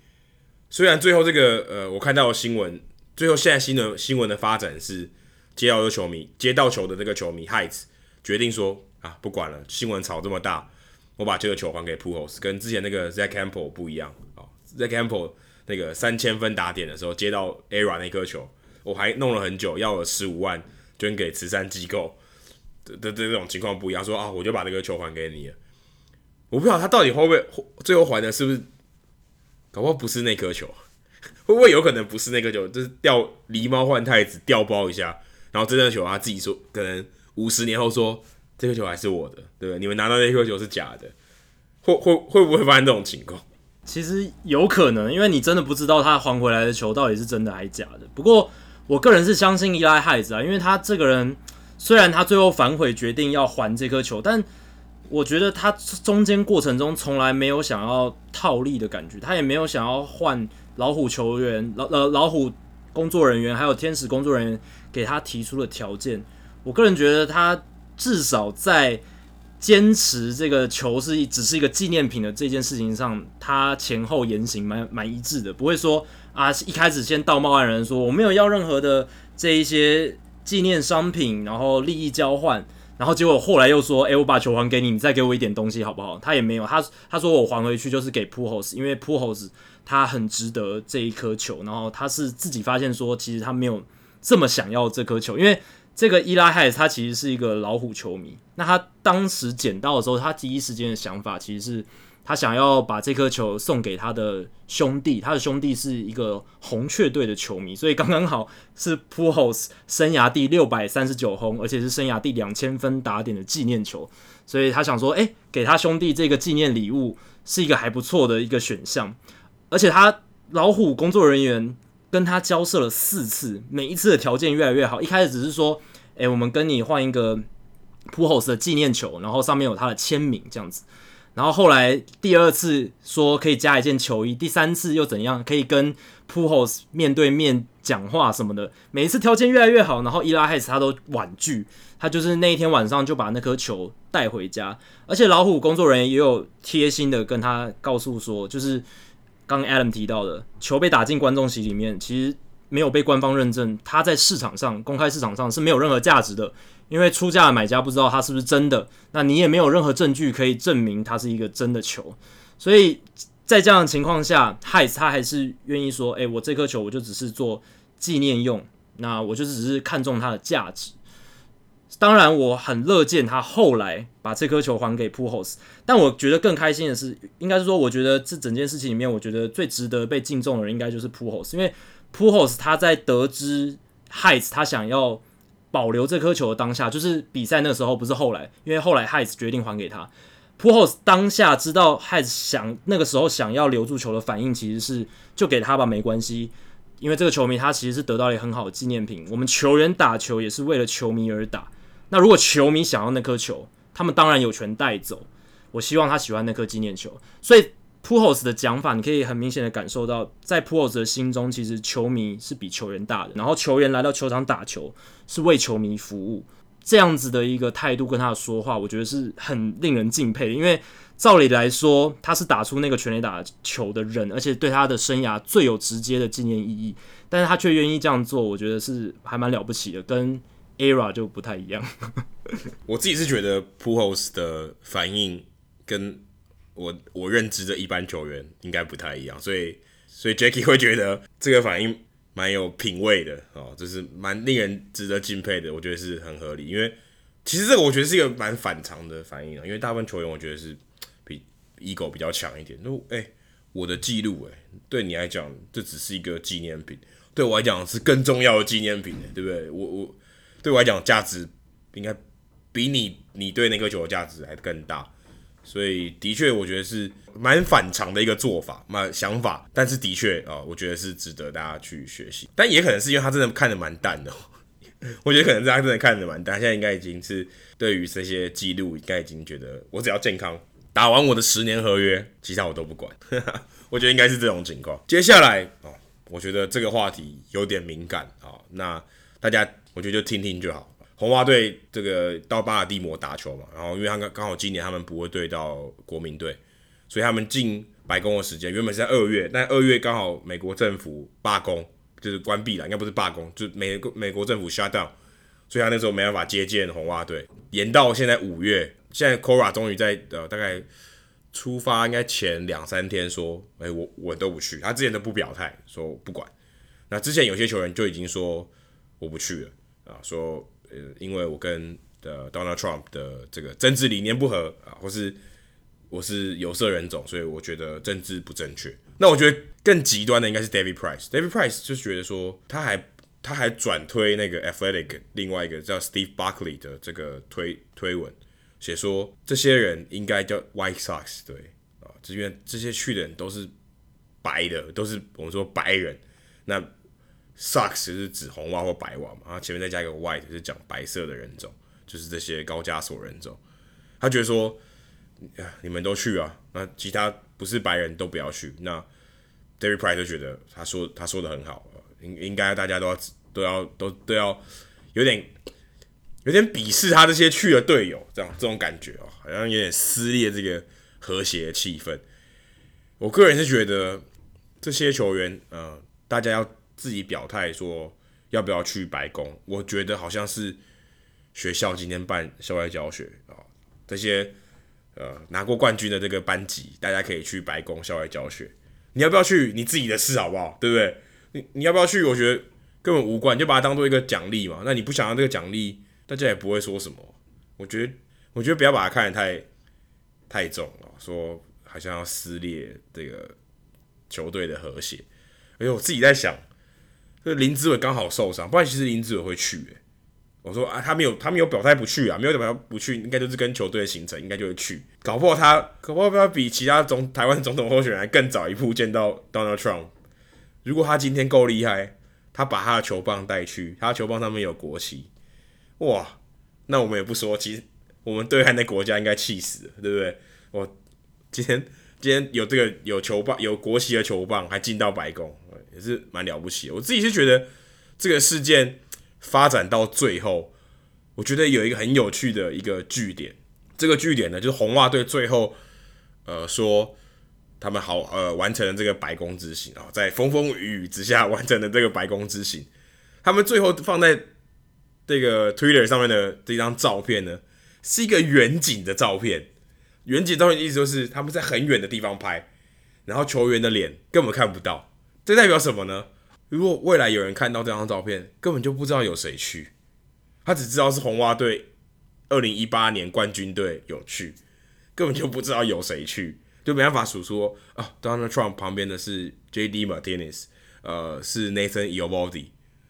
虽然最后这个呃，我看到新闻。最后，现在新闻新闻的发展是，接到的球迷接到球的那个球迷 Heights 决定说啊，不管了，新闻炒这么大，我把这个球还给 Pujols，跟之前那个 Zack Hample 不一样啊。Zack Hample 那个三千分打点的时候接到 ERA 那颗球，我还弄了很久，要了十五万捐给慈善机构的的这种情况不一样，说啊，我就把这个球还给你。我不知道他到底会不会最后还的是不是，搞不好不是那颗球。会不会有可能不是那个球，就是掉狸猫换太子，掉包一下，然后这个球他自己说，可能五十年后说这个球还是我的，对不对？你们拿到那颗球是假的，会会会不会发生这种情况？其实有可能，因为你真的不知道他还回来的球到底是真的还是假的。不过我个人是相信伊莱海兹啊，因为他这个人虽然他最后反悔决定要还这颗球，但我觉得他中间过程中从来没有想要套利的感觉，他也没有想要换。老虎球员、老呃老虎工作人员，还有天使工作人员给他提出的条件，我个人觉得他至少在坚持这个球是只是一个纪念品的这件事情上，他前后言行蛮蛮一致的，不会说啊一开始先道貌岸然说我没有要任何的这一些纪念商品，然后利益交换，然后结果后来又说，哎，我把球还给你，你再给我一点东西好不好？他也没有，他他说我还回去就是给扑猴子因为扑猴子。他很值得这一颗球，然后他是自己发现说，其实他没有这么想要这颗球，因为这个伊拉海他其实是一个老虎球迷。那他当时捡到的时候，他第一时间的想法其实是他想要把这颗球送给他的兄弟，他的兄弟是一个红雀队的球迷，所以刚刚好是 p u h o s 生涯第六百三十九轰，而且是生涯第两千分打点的纪念球，所以他想说，诶，给他兄弟这个纪念礼物是一个还不错的一个选项。而且他老虎工作人员跟他交涉了四次，每一次的条件越来越好。一开始只是说，哎，我们跟你换一个 Pujols 的纪念球，然后上面有他的签名这样子。然后后来第二次说可以加一件球衣，第三次又怎样？可以跟 Pujols 面对面讲话什么的。每一次条件越来越好，然后伊拉海斯他都婉拒，他就是那一天晚上就把那颗球带回家。而且老虎工作人员也有贴心的跟他告诉说，就是。刚 Adam 提到的球被打进观众席里面，其实没有被官方认证，它在市场上公开市场上是没有任何价值的，因为出价的买家不知道它是不是真的，那你也没有任何证据可以证明它是一个真的球，所以在这样的情况下，Heis 他还是愿意说，哎，我这颗球我就只是做纪念用，那我就是只是看中它的价值。当然，我很乐见他后来把这颗球还给 Pujols，但我觉得更开心的是，应该是说，我觉得这整件事情里面，我觉得最值得被敬重的人应该就是 Pujols，因为 Pujols 他在得知 h e i t s 他想要保留这颗球的当下，就是比赛那时候不是后来，因为后来 h e i t s 决定还给他。Pujols 当下知道 h e i t s 想那个时候想要留住球的反应，其实是就给他吧，没关系。因为这个球迷他其实是得到了一个很好的纪念品。我们球员打球也是为了球迷而打。那如果球迷想要那颗球，他们当然有权带走。我希望他喜欢那颗纪念球。所以 Pujols 的讲法，你可以很明显的感受到，在 Pujols 的心中，其实球迷是比球员大的。然后球员来到球场打球，是为球迷服务。这样子的一个态度跟他的说话，我觉得是很令人敬佩的。因为照理来说，他是打出那个全垒打球的人，而且对他的生涯最有直接的纪念意义。但是他却愿意这样做，我觉得是还蛮了不起的，跟 ERA 就不太一样。我自己是觉得 Pujols 的反应跟我我认知的一般球员应该不太一样，所以所以 Jackie 会觉得这个反应蛮有品味的哦，就是蛮令人值得敬佩的。我觉得是很合理，因为其实这个我觉得是一个蛮反常的反应啊，因为大部分球员我觉得是。ego 比较强一点，那哎、欸，我的记录哎，对你来讲这只是一个纪念品，对我来讲是更重要的纪念品，对不对？我我对我来讲价值应该比你你对那颗球的价值还更大，所以的确我觉得是蛮反常的一个做法，蛮想法，但是的确啊，我觉得是值得大家去学习，但也可能是因为他真的看得蛮淡的，我觉得可能是他真的看得蛮淡，现在应该已经是对于这些记录应该已经觉得我只要健康。打完我的十年合约，其他我都不管。我觉得应该是这种情况。接下来哦，我觉得这个话题有点敏感啊。那大家我觉得就听听就好。红袜队这个到巴尔的摩打球嘛，然后因为他刚刚好今年他们不会对到国民队，所以他们进白宫的时间原本是在二月，但二月刚好美国政府罢工，就是关闭了，应该不是罢工，就美国美国政府 shut down，所以他那时候没办法接见红袜队，延到现在五月。现在 Cora 终于在呃大概出发应该前两三天说，哎、我我都不去，他之前都不表态说不管。那之前有些球员就已经说我不去了啊，说呃因为我跟呃 Donald Trump 的这个政治理念不合啊，或是我是有色人种，所以我觉得政治不正确。那我觉得更极端的应该是 David Price，David Price 就觉得说他还他还转推那个 Athletic 另外一个叫 Steve Buckley 的这个推推文。写说这些人应该叫 White Sox，对啊，这边这些去的人都是白的，都是我们说白人。那 Sox 是指红袜或白袜嘛，然后前面再加一个 White 是讲白色的人种，就是这些高加索人种。他觉得说，你们都去啊，那其他不是白人都不要去。那 David Price 就觉得他说他说的很好，应应该大家都要都要都都要有点。有点鄙视他这些去的队友，这样这种感觉哦，好像有点撕裂这个和谐气氛。我个人是觉得这些球员，呃，大家要自己表态说要不要去白宫。我觉得好像是学校今天办校外教学啊，这些呃拿过冠军的这个班级，大家可以去白宫校外教学。你要不要去？你自己的事好不好？对不对？你你要不要去？我觉得根本无关，就把它当做一个奖励嘛。那你不想要这个奖励？大家也不会说什么，我觉得，我觉得不要把它看得太太重了，说好像要撕裂这个球队的和谐。而且我自己在想，就林子伟刚好受伤，不然其实林子伟会去、欸。我说啊，他没有，他没有表态不去啊，没有表态不去，应该就是跟球队的行程应该就会去。搞不好他，搞不好他比其他总台湾总统候选人还更早一步见到 Donald Trump。如果他今天够厉害，他把他的球棒带去，他的球棒上面有国旗。哇，那我们也不说，其实我们对岸的国家应该气死了，对不对？我今天今天有这个有球棒有国旗的球棒还进到白宫，是蛮了不起的。我自己是觉得这个事件发展到最后，我觉得有一个很有趣的一个据点。这个据点呢，就是红袜队最后呃说他们好呃完成了这个白宫之行啊，在风风雨雨之下完成了这个白宫之行，他们最后放在。这个 Twitter 上面的这张照片呢，是一个远景的照片。远景照片的意思就是他们在很远的地方拍，然后球员的脸根本看不到。这代表什么呢？如果未来有人看到这张照片，根本就不知道有谁去，他只知道是红袜队二零一八年冠军队有去，根本就不知道有谁去，就没办法数说啊，Donald Trump 旁边的是 J.D. Martinez，呃，是 Nathan Eovaldi。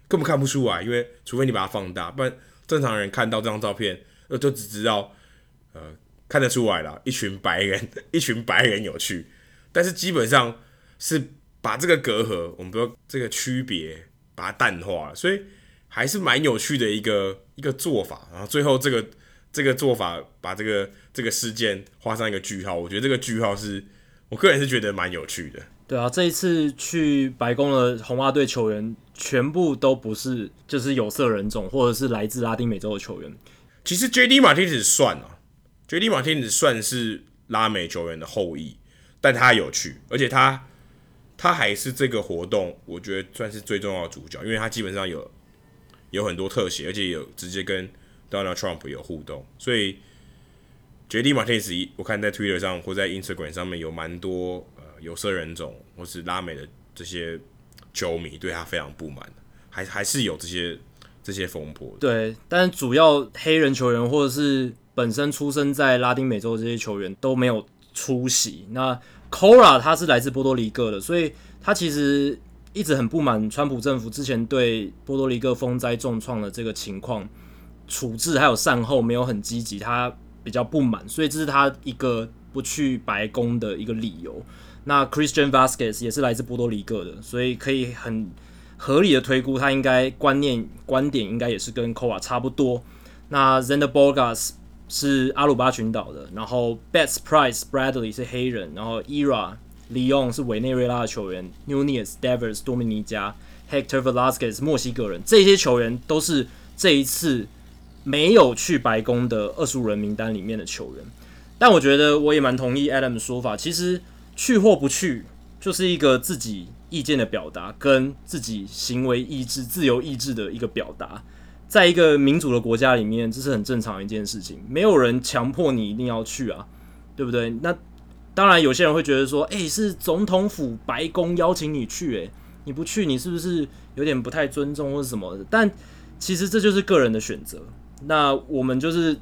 根本看不出来，因为除非你把它放大，不然正常人看到这张照片，呃，就只知道，呃，看得出来了，一群白人，一群白人有趣，但是基本上是把这个隔阂，我们说这个区别，把它淡化了，所以还是蛮有趣的一个一个做法。然后最后这个这个做法，把这个这个事件画上一个句号，我觉得这个句号是我个人是觉得蛮有趣的。对啊，这一次去白宫的红袜队球员全部都不是就是有色人种，或者是来自拉丁美洲的球员。其实 J.D. Martinez 算啊，J.D. Martinez 算是拉美球员的后裔，但他有趣，而且他他还是这个活动我觉得算是最重要的主角，因为他基本上有有很多特写，而且有直接跟 Donald Trump 有互动，所以 J.D. Martinez 我看在 Twitter 上或在 Instagram 上面有蛮多。有色人种或是拉美的这些球迷对他非常不满，还还是有这些这些风波。对，但主要黑人球员或者是本身出生在拉丁美洲的这些球员都没有出席。那 Cora 他是来自波多黎各的，所以他其实一直很不满川普政府之前对波多黎各风灾重创的这个情况处置还有善后没有很积极，他比较不满，所以这是他一个不去白宫的一个理由。那 Christian Vasquez 也是来自波多黎各的，所以可以很合理的推估，他应该观念观点应该也是跟 Cora 差不多。那 zendeborgas 是阿鲁巴群岛的，然后 Betts Price Bradley 是黑人，然后 Ira Leon 是委内瑞拉的球员，Nunez Devers 多米尼加，Hector Velasquez 墨西哥人，这些球员都是这一次没有去白宫的二十五人名单里面的球员。但我觉得我也蛮同意 Adam 的说法，其实。去或不去，就是一个自己意见的表达，跟自己行为意志、自由意志的一个表达。在一个民主的国家里面，这是很正常的一件事情，没有人强迫你一定要去啊，对不对？那当然，有些人会觉得说，诶，是总统府白宫邀请你去，诶，你不去，你是不是有点不太尊重或者什么？但其实这就是个人的选择。那我们就是。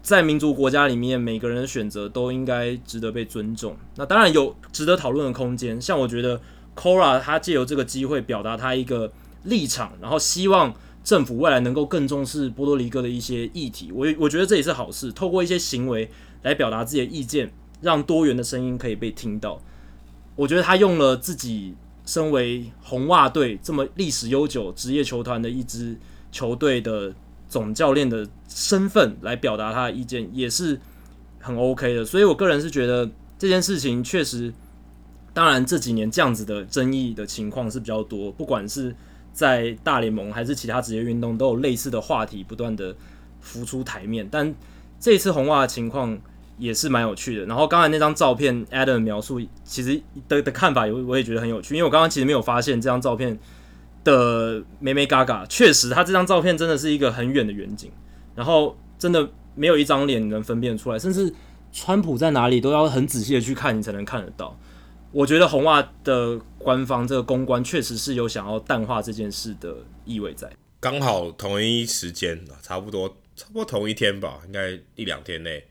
在民主国家里面，每个人的选择都应该值得被尊重。那当然有值得讨论的空间。像我觉得 Cora 他借由这个机会表达他一个立场，然后希望政府未来能够更重视波多黎各的一些议题。我我觉得这也是好事，透过一些行为来表达自己的意见，让多元的声音可以被听到。我觉得他用了自己身为红袜队这么历史悠久职业球团的一支球队的。总教练的身份来表达他的意见也是很 OK 的，所以我个人是觉得这件事情确实，当然这几年这样子的争议的情况是比较多，不管是在大联盟还是其他职业运动，都有类似的话题不断的浮出台面。但这次红袜的情况也是蛮有趣的。然后刚才那张照片，Adam 描述其实的的看法，我我也觉得很有趣，因为我刚刚其实没有发现这张照片。的眉眉嘎嘎，确实，他这张照片真的是一个很远的远景，然后真的没有一张脸能分辨出来，甚至川普在哪里都要很仔细的去看，你才能看得到。我觉得红袜的官方这个公关确实是有想要淡化这件事的意味在。刚好同一时间，差不多差不多同一天吧，应该一两天内，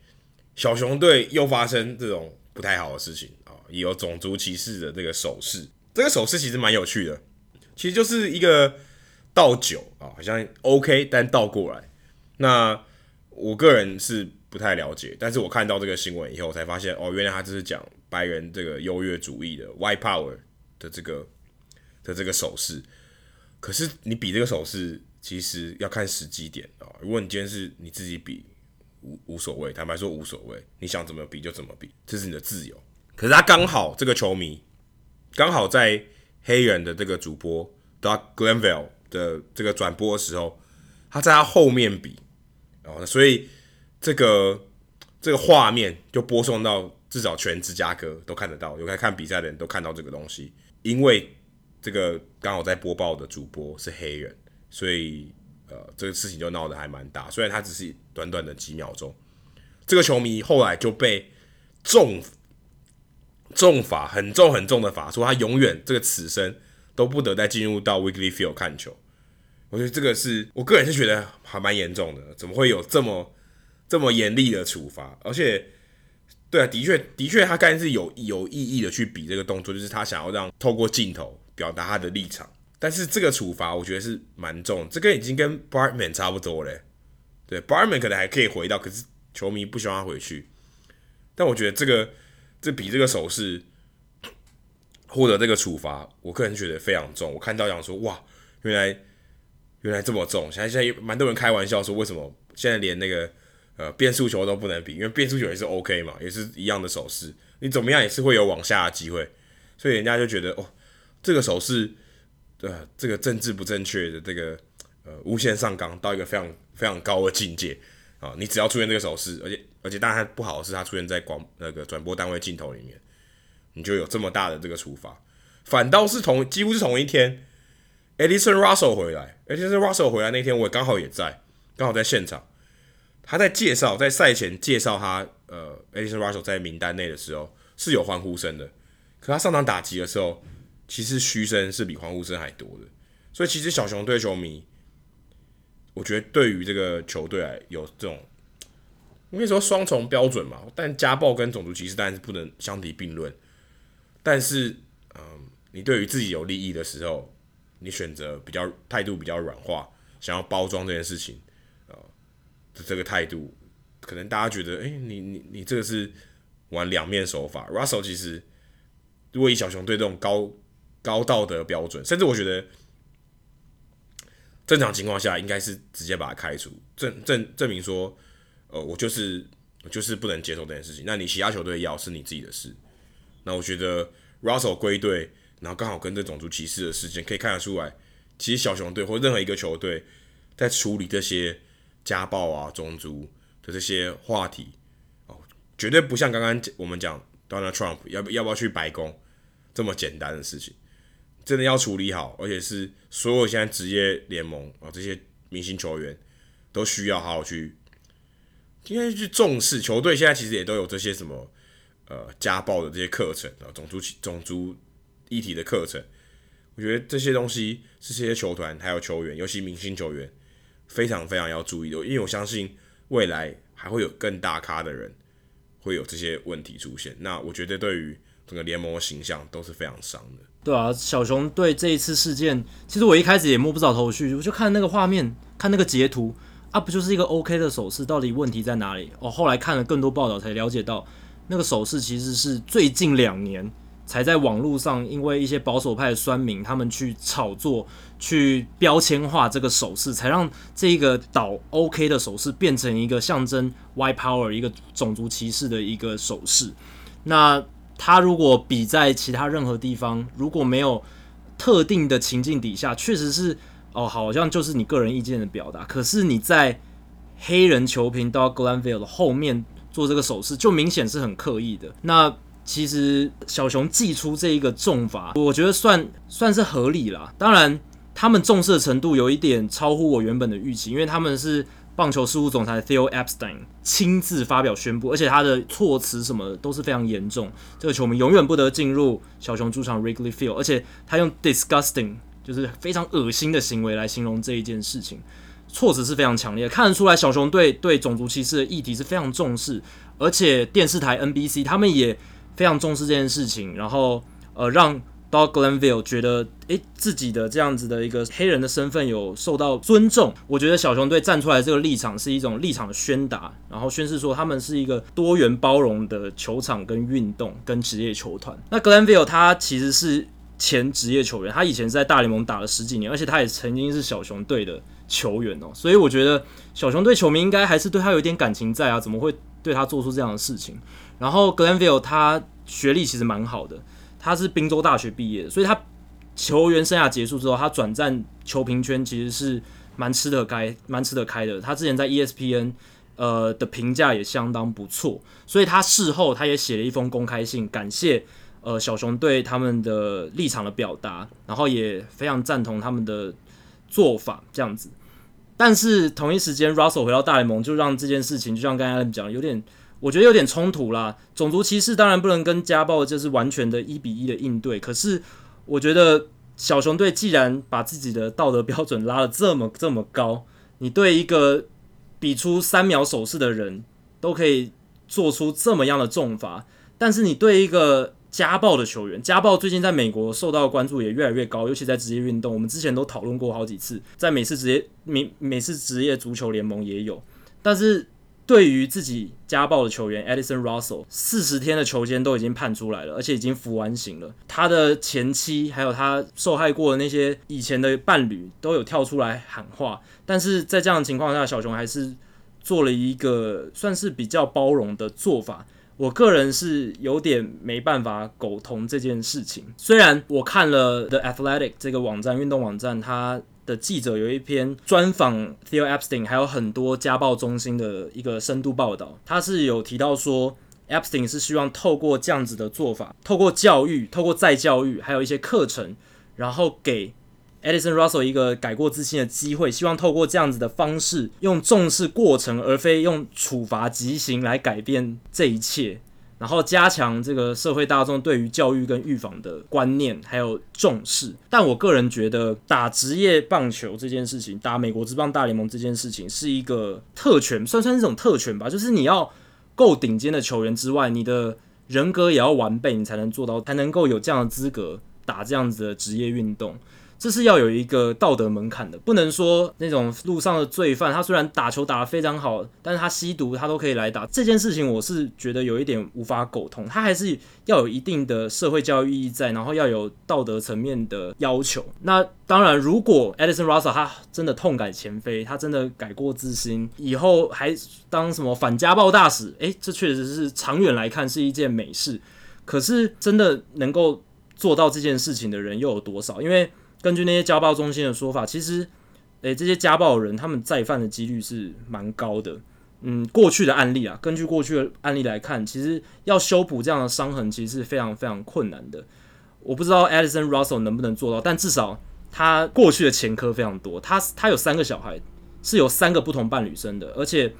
小熊队又发生这种不太好的事情啊，也有种族歧视的这个手势，这个手势其实蛮有趣的。其实就是一个倒酒啊，好像 OK，但倒过来。那我个人是不太了解，但是我看到这个新闻以后，才发现哦，原来他这是讲白人这个优越主义的 White Power 的这个的这个手势。可是你比这个手势，其实要看时机点啊。如果你今天是你自己比，无无所谓，坦白说无所谓，你想怎么比就怎么比，这是你的自由。可是他刚好这个球迷刚好在。黑人的这个主播 Doug Glenville 的这个转播的时候，他在他后面比，哦，所以这个这个画面就播送到至少全芝加哥都看得到，有在看比赛的人都看到这个东西。因为这个刚好在播报的主播是黑人，所以呃，这个事情就闹得还蛮大。虽然他只是短短的几秒钟，这个球迷后来就被重。重罚很重很重的罚，说他永远这个此生都不得再进入到 Wrigley Field 看球。我觉得这个是我个人是觉得还蛮严重的，怎么会有这么这么严厉的处罚？而且，对啊，的确的确，他刚才是有有意义的去比这个动作，就是他想要让透过镜头表达他的立场。但是这个处罚我觉得是蛮重，这个已经跟 Bartman 差不多嘞。对 Bartman 可能还可以回到，可是球迷不希望他回去。但我觉得这个这比这个手势获得这个处罚，我个人觉得非常重。我看到讲说，哇，原来原来这么重。现在现在蛮多人开玩笑说，为什么现在连那个呃变速球都不能比？因为变速球也是 OK 嘛，也是一样的手势，你怎么样也是会有往下的机会。所以人家就觉得，哦，这个手势，呃，这个政治不正确的这个呃无限上纲到一个非常非常高的境界啊！你只要出现这个手势，而且而且当然不好的是，它出现在广那个转播单位镜头里面，你就有这么大的这个处罚。反倒是同几乎是同一天，Edison Russell 回来，Edison Russell 回来那天我也刚好也在，刚好在现场。他在介绍在赛前介绍他呃，Adison Russell 在名单内的时候是有欢呼声的，可他上场打击的时候，其实嘘声是比欢呼声还多的。所以其实小熊队球迷。我觉得对于这个球队来有这种，应该说双重标准嘛。但家暴跟种族歧视当然是不能相提并论。但是，嗯，你对于自己有利益的时候，你选择比较态度比较软化，想要包装这件事情，呃，这个态度，可能大家觉得，哎，你你你这个是玩两面手法。Russell 其实，如果以小熊队这种高高道德标准，甚至我觉得。正常情况下，应该是直接把他开除，证证证明说，呃，我就是就是不能接受这件事情。那你其他球队要是你自己的事。那我觉得 Russell 归队，然后刚好跟这种族歧视的事件可以看得出来，其实小熊队或任何一个球队在处理这些家暴啊、种族的这些话题，哦，绝对不像刚刚我们讲 Donald Trump 要不要不要去白宫这么简单的事情。真的要处理好，而且是所有现在职业联盟啊，这些明星球员都需要好好去，应该去重视。球队现在其实也都有这些什么呃家暴的这些课程啊，种族种族议题的课程。我觉得这些东西是这些球团还有球员，尤其明星球员非常非常要注意的，因为我相信未来还会有更大咖的人会有这些问题出现。那我觉得对于整个联盟的形象都是非常伤的。对啊，小熊对这一次事件，其实我一开始也摸不着头绪，我就看那个画面，看那个截图啊，不就是一个 OK 的手势，到底问题在哪里？哦，后来看了更多报道才了解到，那个手势其实是最近两年才在网络上，因为一些保守派的酸民他们去炒作、去标签化这个手势，才让这个倒 OK 的手势变成一个象征 White Power、一个种族歧视的一个手势。那他如果比在其他任何地方，如果没有特定的情境底下，确实是哦，好像就是你个人意见的表达。可是你在黑人球评到 Glenville 的后面做这个手势，就明显是很刻意的。那其实小熊祭出这一个重罚，我觉得算算是合理啦。当然，他们重视的程度有一点超乎我原本的预期，因为他们是。棒球事务总裁 Theo Epstein 亲自发表宣布，而且他的措辞什么都是非常严重。这个球迷永远不得进入小熊主场 Wrigley Field，而且他用 disgusting 就是非常恶心的行为来形容这一件事情，措辞是非常强烈，看得出来小熊队对种族歧视的议题是非常重视，而且电视台 NBC 他们也非常重视这件事情，然后呃让。到 Glanville 觉得，诶，自己的这样子的一个黑人的身份有受到尊重。我觉得小熊队站出来这个立场是一种立场的宣达，然后宣示说他们是一个多元包容的球场跟运动跟职业球团。那 Glanville 他其实是前职业球员，他以前在大联盟打了十几年，而且他也曾经是小熊队的球员哦。所以我觉得小熊队球迷应该还是对他有点感情在啊，怎么会对他做出这样的事情？然后 Glanville 他学历其实蛮好的。他是宾州大学毕业的，所以他球员生涯结束之后，他转战球评圈其实是蛮吃得开、蛮吃得开的。他之前在 ESPN 呃的评价也相当不错，所以他事后他也写了一封公开信，感谢呃小熊对他们的立场的表达，然后也非常赞同他们的做法这样子。但是同一时间，Russell 回到大联盟，就让这件事情就像刚才讲有点。我觉得有点冲突啦，种族歧视当然不能跟家暴就是完全的一比一的应对。可是我觉得小熊队既然把自己的道德标准拉得这么 这么高，你对一个比出三秒手势的人都可以做出这么样的重罚，但是你对一个家暴的球员，家暴最近在美国受到关注也越来越高，尤其在职业运动，我们之前都讨论过好几次，在美式职业美美式职业足球联盟也有。但是对于自己家暴的球员 Edison Russell，四十天的囚监都已经判出来了，而且已经服完刑了。他的前妻还有他受害过的那些以前的伴侣都有跳出来喊话，但是在这样的情况下，小熊还是做了一个算是比较包容的做法。我个人是有点没办法苟同这件事情。虽然我看了 The Athletic 这个网站，运动网站，它的记者有一篇专访 Theo Epstein，还有很多家暴中心的一个深度报道，他是有提到说，Epstein 是希望透过这样子的做法，透过教育，透过再教育，还有一些课程，然后给。Addison Russell 一个改过自新的机会，希望透过这样子的方式，用重视过程而非用处罚极刑来改变这一切，然后加强这个社会大众对于教育跟预防的观念还有重视。但我个人觉得，打职业棒球这件事情，打美国职棒大联盟这件事情，是一个特权，算算是一种特权吧。就是你要够顶尖的球员之外，你的人格也要完备，你才能做到，才能够有这样的资格打这样子的职业运动。这是要有一个道德门槛的，不能说那种路上的罪犯，他虽然打球打得非常好，但是他吸毒，他都可以来打。这件事情我是觉得有一点无法苟同，他还是要有一定的社会教育意义在，然后要有道德层面的要求。那当然，如果 Addison Russell 他真的痛改前非，他真的改过自新，以后还当什么反家暴大使，诶，这确实是长远来看是一件美事。可是真的能够做到这件事情的人又有多少？因为根据那些家暴中心的说法，其实，诶、这些家暴的人他们再犯的几率是蛮高的。嗯，过去的案例啊，根据过去的案例来看，其实要修补这样的伤痕，其实是非常非常困难的。我不知道 Addison Russell 能不能做到，但至少他过去的前科非常多。他他有三个小孩，是有三个不同伴侣生的，而且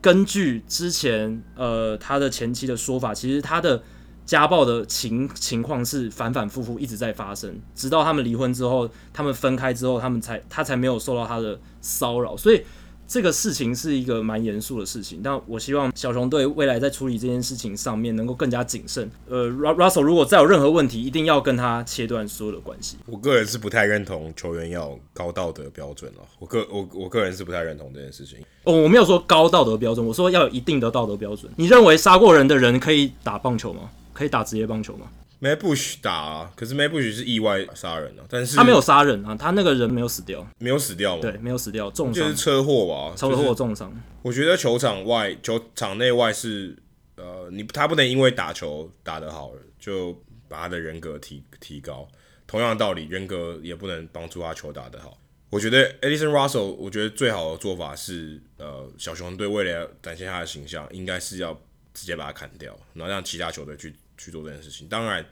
根据之前呃他的前妻的说法，其实他的。家暴的情情况是反反复复一直在发生，直到他们离婚之后，他们分开之后，他们才他才没有受到他的骚扰，所以这个事情是一个蛮严肃的事情。但我希望小熊队未来在处理这件事情上面能够更加谨慎。呃，Russell 如果再有任何问题，一定要跟他切断所有的关系。我个人是不太认同球员要高道德标准了，我个我我个人是不太认同这件事情。哦，我没有说高道德标准，我说要有一定的道德标准。你认为杀过人的人可以打棒球吗？可以打职业棒球吗？Matt Bush 打啊，可是 Matt Bush 是意外杀人啊，但是他没有杀人啊，他那个人没有死掉，没有死掉吗？对，没有死掉，重伤，就是车祸吧，车祸重伤。我觉得球场外、球场内外是呃，你他不能因为打球打得好了，就把他的人格提提高。同样的道理，人格也不能帮助他球打得好。我觉得 Addison Russell，我觉得最好的做法是，呃，小熊队为了要展现他的形象，应该是要直接把他砍掉，然后让其他球队去。去做这件事情，当然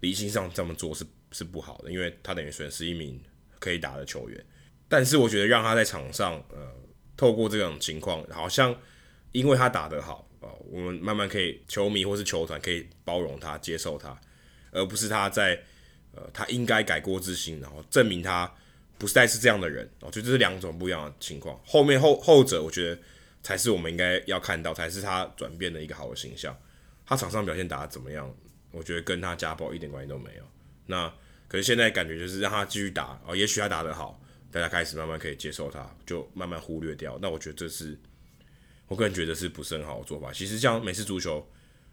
理性上这么做是是不好的，因为他等于损失一名可以打的球员。但是我觉得让他在场上，呃，透过这种情况，好像因为他打得好啊，呃，我们慢慢可以球迷或是球团可以包容他、接受他，而不是他在呃他应该改过自新，然后证明他不再是这样的人。我觉得这是两种不一样的情况。后面后后者，我觉得才是我们应该要看到，才是他转变的一个好的形象。他场上表现打得怎么样？我觉得跟他家暴一点关系都没有。那可是现在感觉就是让他继续打哦，也许他打得好，大家开始慢慢可以接受他，就慢慢忽略掉。那我觉得这是我个人觉得是不是很好的做法。其实像美式足球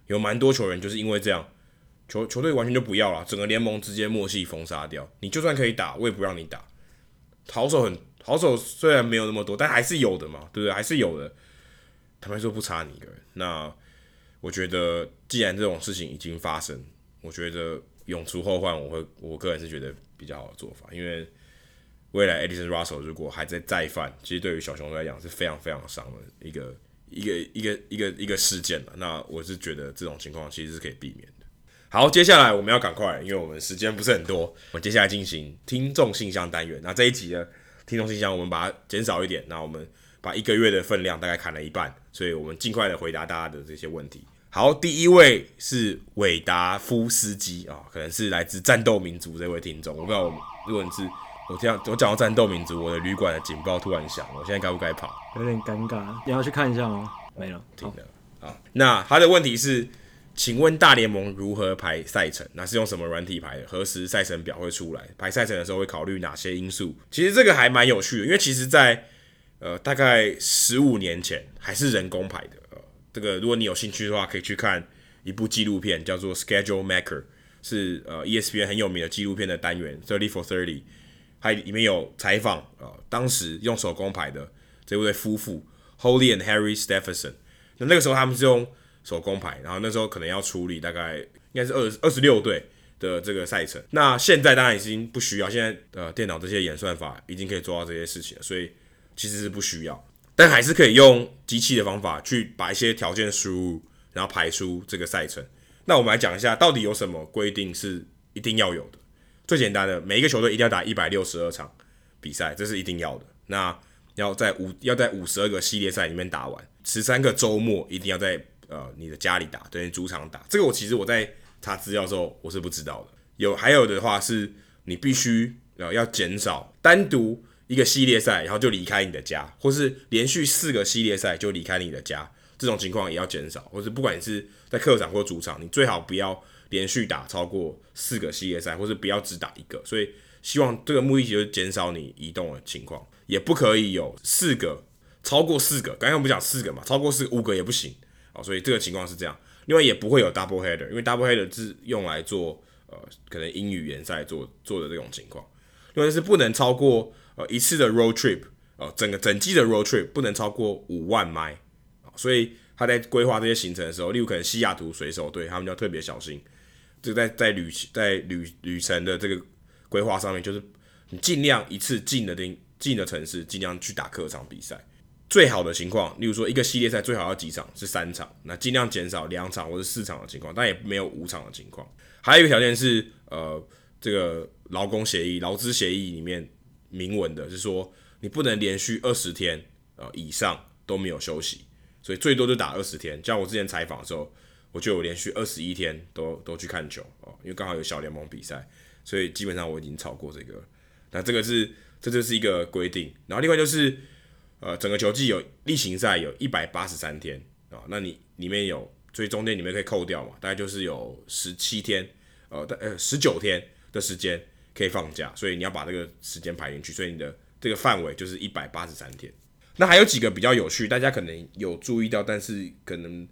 有蛮多球员就是因为这样，球球队完全就不要了，整个联盟直接默契封杀掉。你就算可以打，我也不让你打。好手很好手，虽然没有那么多，但还是有的嘛，对不对？还是有的。坦白说不差你一个人。那。我觉得，既然这种事情已经发生，我觉得永除后患，我会我个人是觉得比较好的做法。因为未来 Addison Russell 如果还在再犯，其实对于小熊来讲是非常非常伤的一个一个一个一个一个事件了。那我是觉得这种情况其实是可以避免的。好，接下来我们要赶快，因为我们时间不是很多，我们接下来进行听众信箱单元。那这一集的听众信箱，我们把它减少一点，那我们。把一个月的分量大概砍了一半，所以我们尽快的回答大家的这些问题。好，第一位是韦达夫斯基啊，可能是来自战斗民族这位听众。我不知道，如果你是我这样，我讲到战斗民族，我的旅馆的警报突然响了，我现在该不该跑？有点尴尬，你要去看一下吗？没了，停了。好，那他的问题是，请问大联盟如何排赛程？那是用什么软体排的？何时赛程表会出来？排赛程的时候会考虑哪些因素？其实这个还蛮有趣的，因为其实，在呃，大概十五年前还是人工排的。呃，这个如果你有兴趣的话，可以去看一部纪录片，叫做《Schedule Maker》，是呃 ESPN 很有名的纪录片的单元，Thirty for Thirty，还里面有采访呃当时用手工排的这位夫妇 Holly and Harry Stephenson。那那个时候他们是用手工排，然后那时候可能要处理大概应该是二二十六队的这个赛程。那现在当然已经不需要，现在呃电脑这些演算法已经可以做到这些事情了，所以其实是不需要，但还是可以用机器的方法去把一些条件输入，然后排出这个赛程。那我们来讲一下，到底有什么规定是一定要有的？最简单的，每一个球队一定要打一百六十二场比赛，这是一定要的。那要在五要在五十二个系列赛里面打完，十三个周末一定要在呃你的家里打，等于主场打。这个我其实我在查资料的时候我是不知道的。有还有的话是，你必须呃要减少单独一个系列赛，然后就离开你的家，或是连续四个系列赛就离开你的家，这种情况也要减少。或是不管你是在客场或主场，你最好不要连续打超过四个系列赛，或是不要只打一个。所以希望这个目的就是减少你移动的情况。也不可以有四个，超过四个，刚刚我们讲四个嘛，超过四五个也不行啊，所以这个情况是这样。另外也不会有 double header，因为 double header 是用来做呃可能英语联赛做做的这种情况。另外是不能超过呃一次的 road trip，呃整个整季的 road trip 不能超过五万 mile，所以他在规划这些行程的时候，例如可能西雅图水手队，他们就要特别小心，这在在旅在旅旅程的这个规划上面，就是你尽量一次进的定。近的城市尽量去打客场比赛，最好的情况，例如说一个系列赛最好要几场是三场，那尽量减少两场或者四场的情况，但也没有五场的情况。还有一个条件是，呃，这个劳工协议、劳资协议里面明文的是说，你不能连续二十天呃以上都没有休息，所以最多就打二十天。像我之前采访的时候，我就有连续二十一天都都去看球哦，因为刚好有小联盟比赛，所以基本上我已经超过这个。那这个是。这就是一个规定，然后另外就是，呃，整个球季有例行赛有一百八十三天啊，那你里面有，所以中间你们可以扣掉嘛，大概就是有十七天，呃，呃十九天的时间可以放假，所以你要把这个时间排进去，所以你的这个范围就是一百八十三天。那还有几个比较有趣，大家可能有注意到，但是可能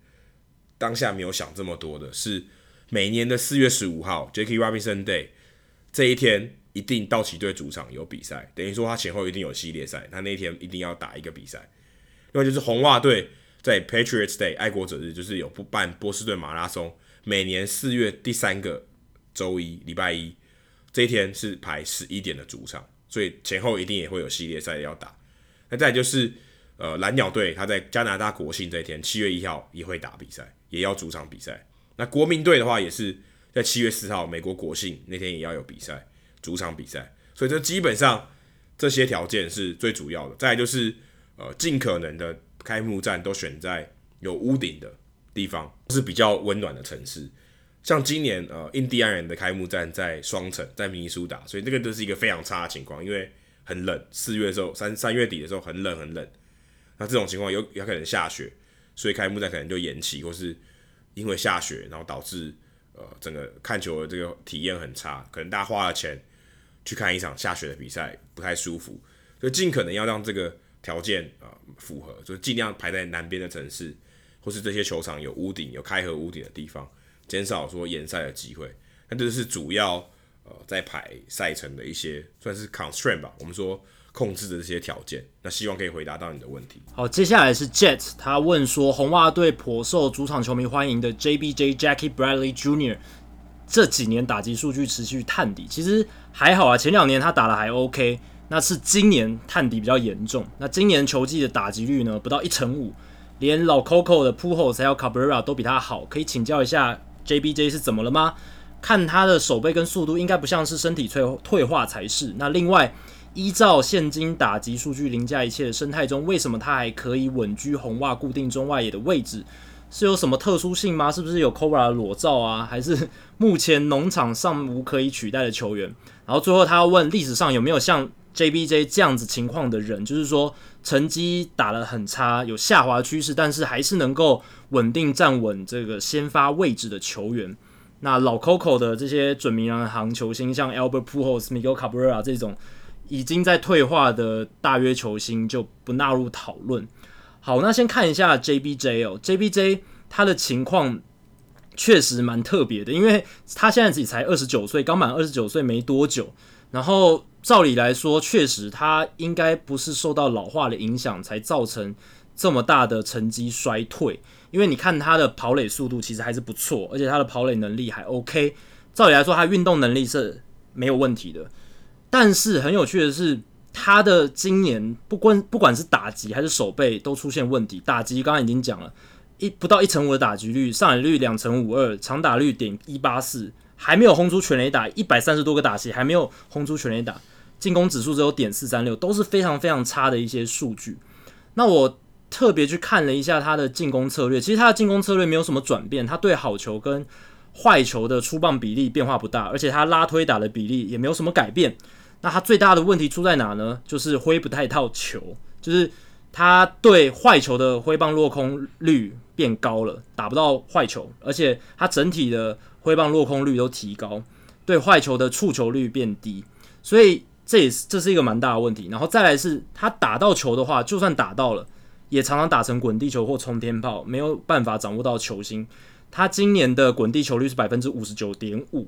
当下没有想这么多的是，每年的四月十五号，Jackie Robinson Day 这一天。一定道奇队主场有比赛，等于说他前后一定有系列赛，他那天一定要打一个比赛。另外就是红袜队在 Patriots Day 爱国者日，就是有不办波士顿马拉松，每年四月第三个周一礼拜一这一天是排十一点的主场，所以前后一定也会有系列赛要打。那再就是呃蓝鸟队他在加拿大国庆这一天七月一号也会打比赛，也要主场比赛。那国民队的话也是在七月四号美国国庆那天也要有比赛。主场比赛，所以这基本上这些条件是最主要的。再就是，呃，尽可能的开幕战都选在有屋顶的地方，是比较温暖的城市。像今年，呃，印第安人的开幕战在双城，在明尼苏达，所以这个就是一个非常差的情况，因为很冷。四月的时候，三三月底的时候很冷很冷。那这种情况有有可能下雪，所以开幕战可能就延期，或是因为下雪，然后导致呃整个看球的这个体验很差，可能大家花了钱。去看一场下雪的比赛不太舒服，所以尽可能要让这个条件啊、符合，就尽量排在南边的城市，或是这些球场有屋顶、有开合屋顶的地方，减少说延赛的机会。那这是主要呃在排赛程的一些算是 constraint 吧，我们说控制的这些条件。那希望可以回答到你的问题。好，接下来是 Jet，他问说红袜队颇受主场球迷欢迎的 JBJ Jackie Bradley Jr. 这几年打击数据持续探底，其实还好啊。前两年他打的还 OK，那是今年探底比较严重。那今年球季的打击率呢，不到一成五，连老 Coco 的 Pujols 还有 Cabrera 都比他好。可以请教一下 JBJ 是怎么了吗？看他的手背跟速度，应该不像是身体退退化才是。那另外，依照现今打击数据凌驾一切的生态中，为什么他还可以稳居红袜固定中外野的位置？是有什么特殊性吗？是不是有 Cobra 裸照啊？还是 目前农场尚无可以取代的球员？然后最后他要问历史上有没有像 JBJ 这样子情况的人，就是说成绩打得很差，有下滑趋势，但是还是能够稳定站稳这个先发位置的球员。那老 Coco 的这些准名人行球星，像 Albert Pujols、Miguel Cabrera 这种，已经在退化的大约球星就不纳入讨论。好，那先看一下 JBJ 哦，JBJ 他的情况确实蛮特别的，因为他现在自己才二十九岁，刚满二十九岁没多久。然后照理来说，确实他应该不是受到老化的影响才造成这么大的成绩衰退，因为你看他的跑垒速度其实还是不错，而且他的跑垒能力还 OK。照理来说，他运动能力是没有问题的。但是很有趣的是。他的今年不管不管是打击还是守备都出现问题。打击刚刚已经讲了，一不到一成五的打击率，上垒率两成五二，长打率点一八四，还没有轰出全垒打，一百三十多个打席还没有轰出全垒打，进攻指数只有点四三六，都是非常非常差的一些数据。那我特别去看了一下他的进攻策略，其实他的进攻策略没有什么转变，他对好球跟坏球的出棒比例变化不大，而且他拉推打的比例也没有什么改变。那他最大的问题出在哪呢？就是挥不太到球，就是他对坏球的挥棒落空率变高了，打不到坏球，而且他整体的挥棒落空率都提高，对坏球的触球率变低，所以这也是这是一个蛮大的问题。然后再来是他打到球的话，就算打到了，也常常打成滚地球或冲天炮，没有办法掌握到球心。他今年的滚地球率是百分之五十九点五。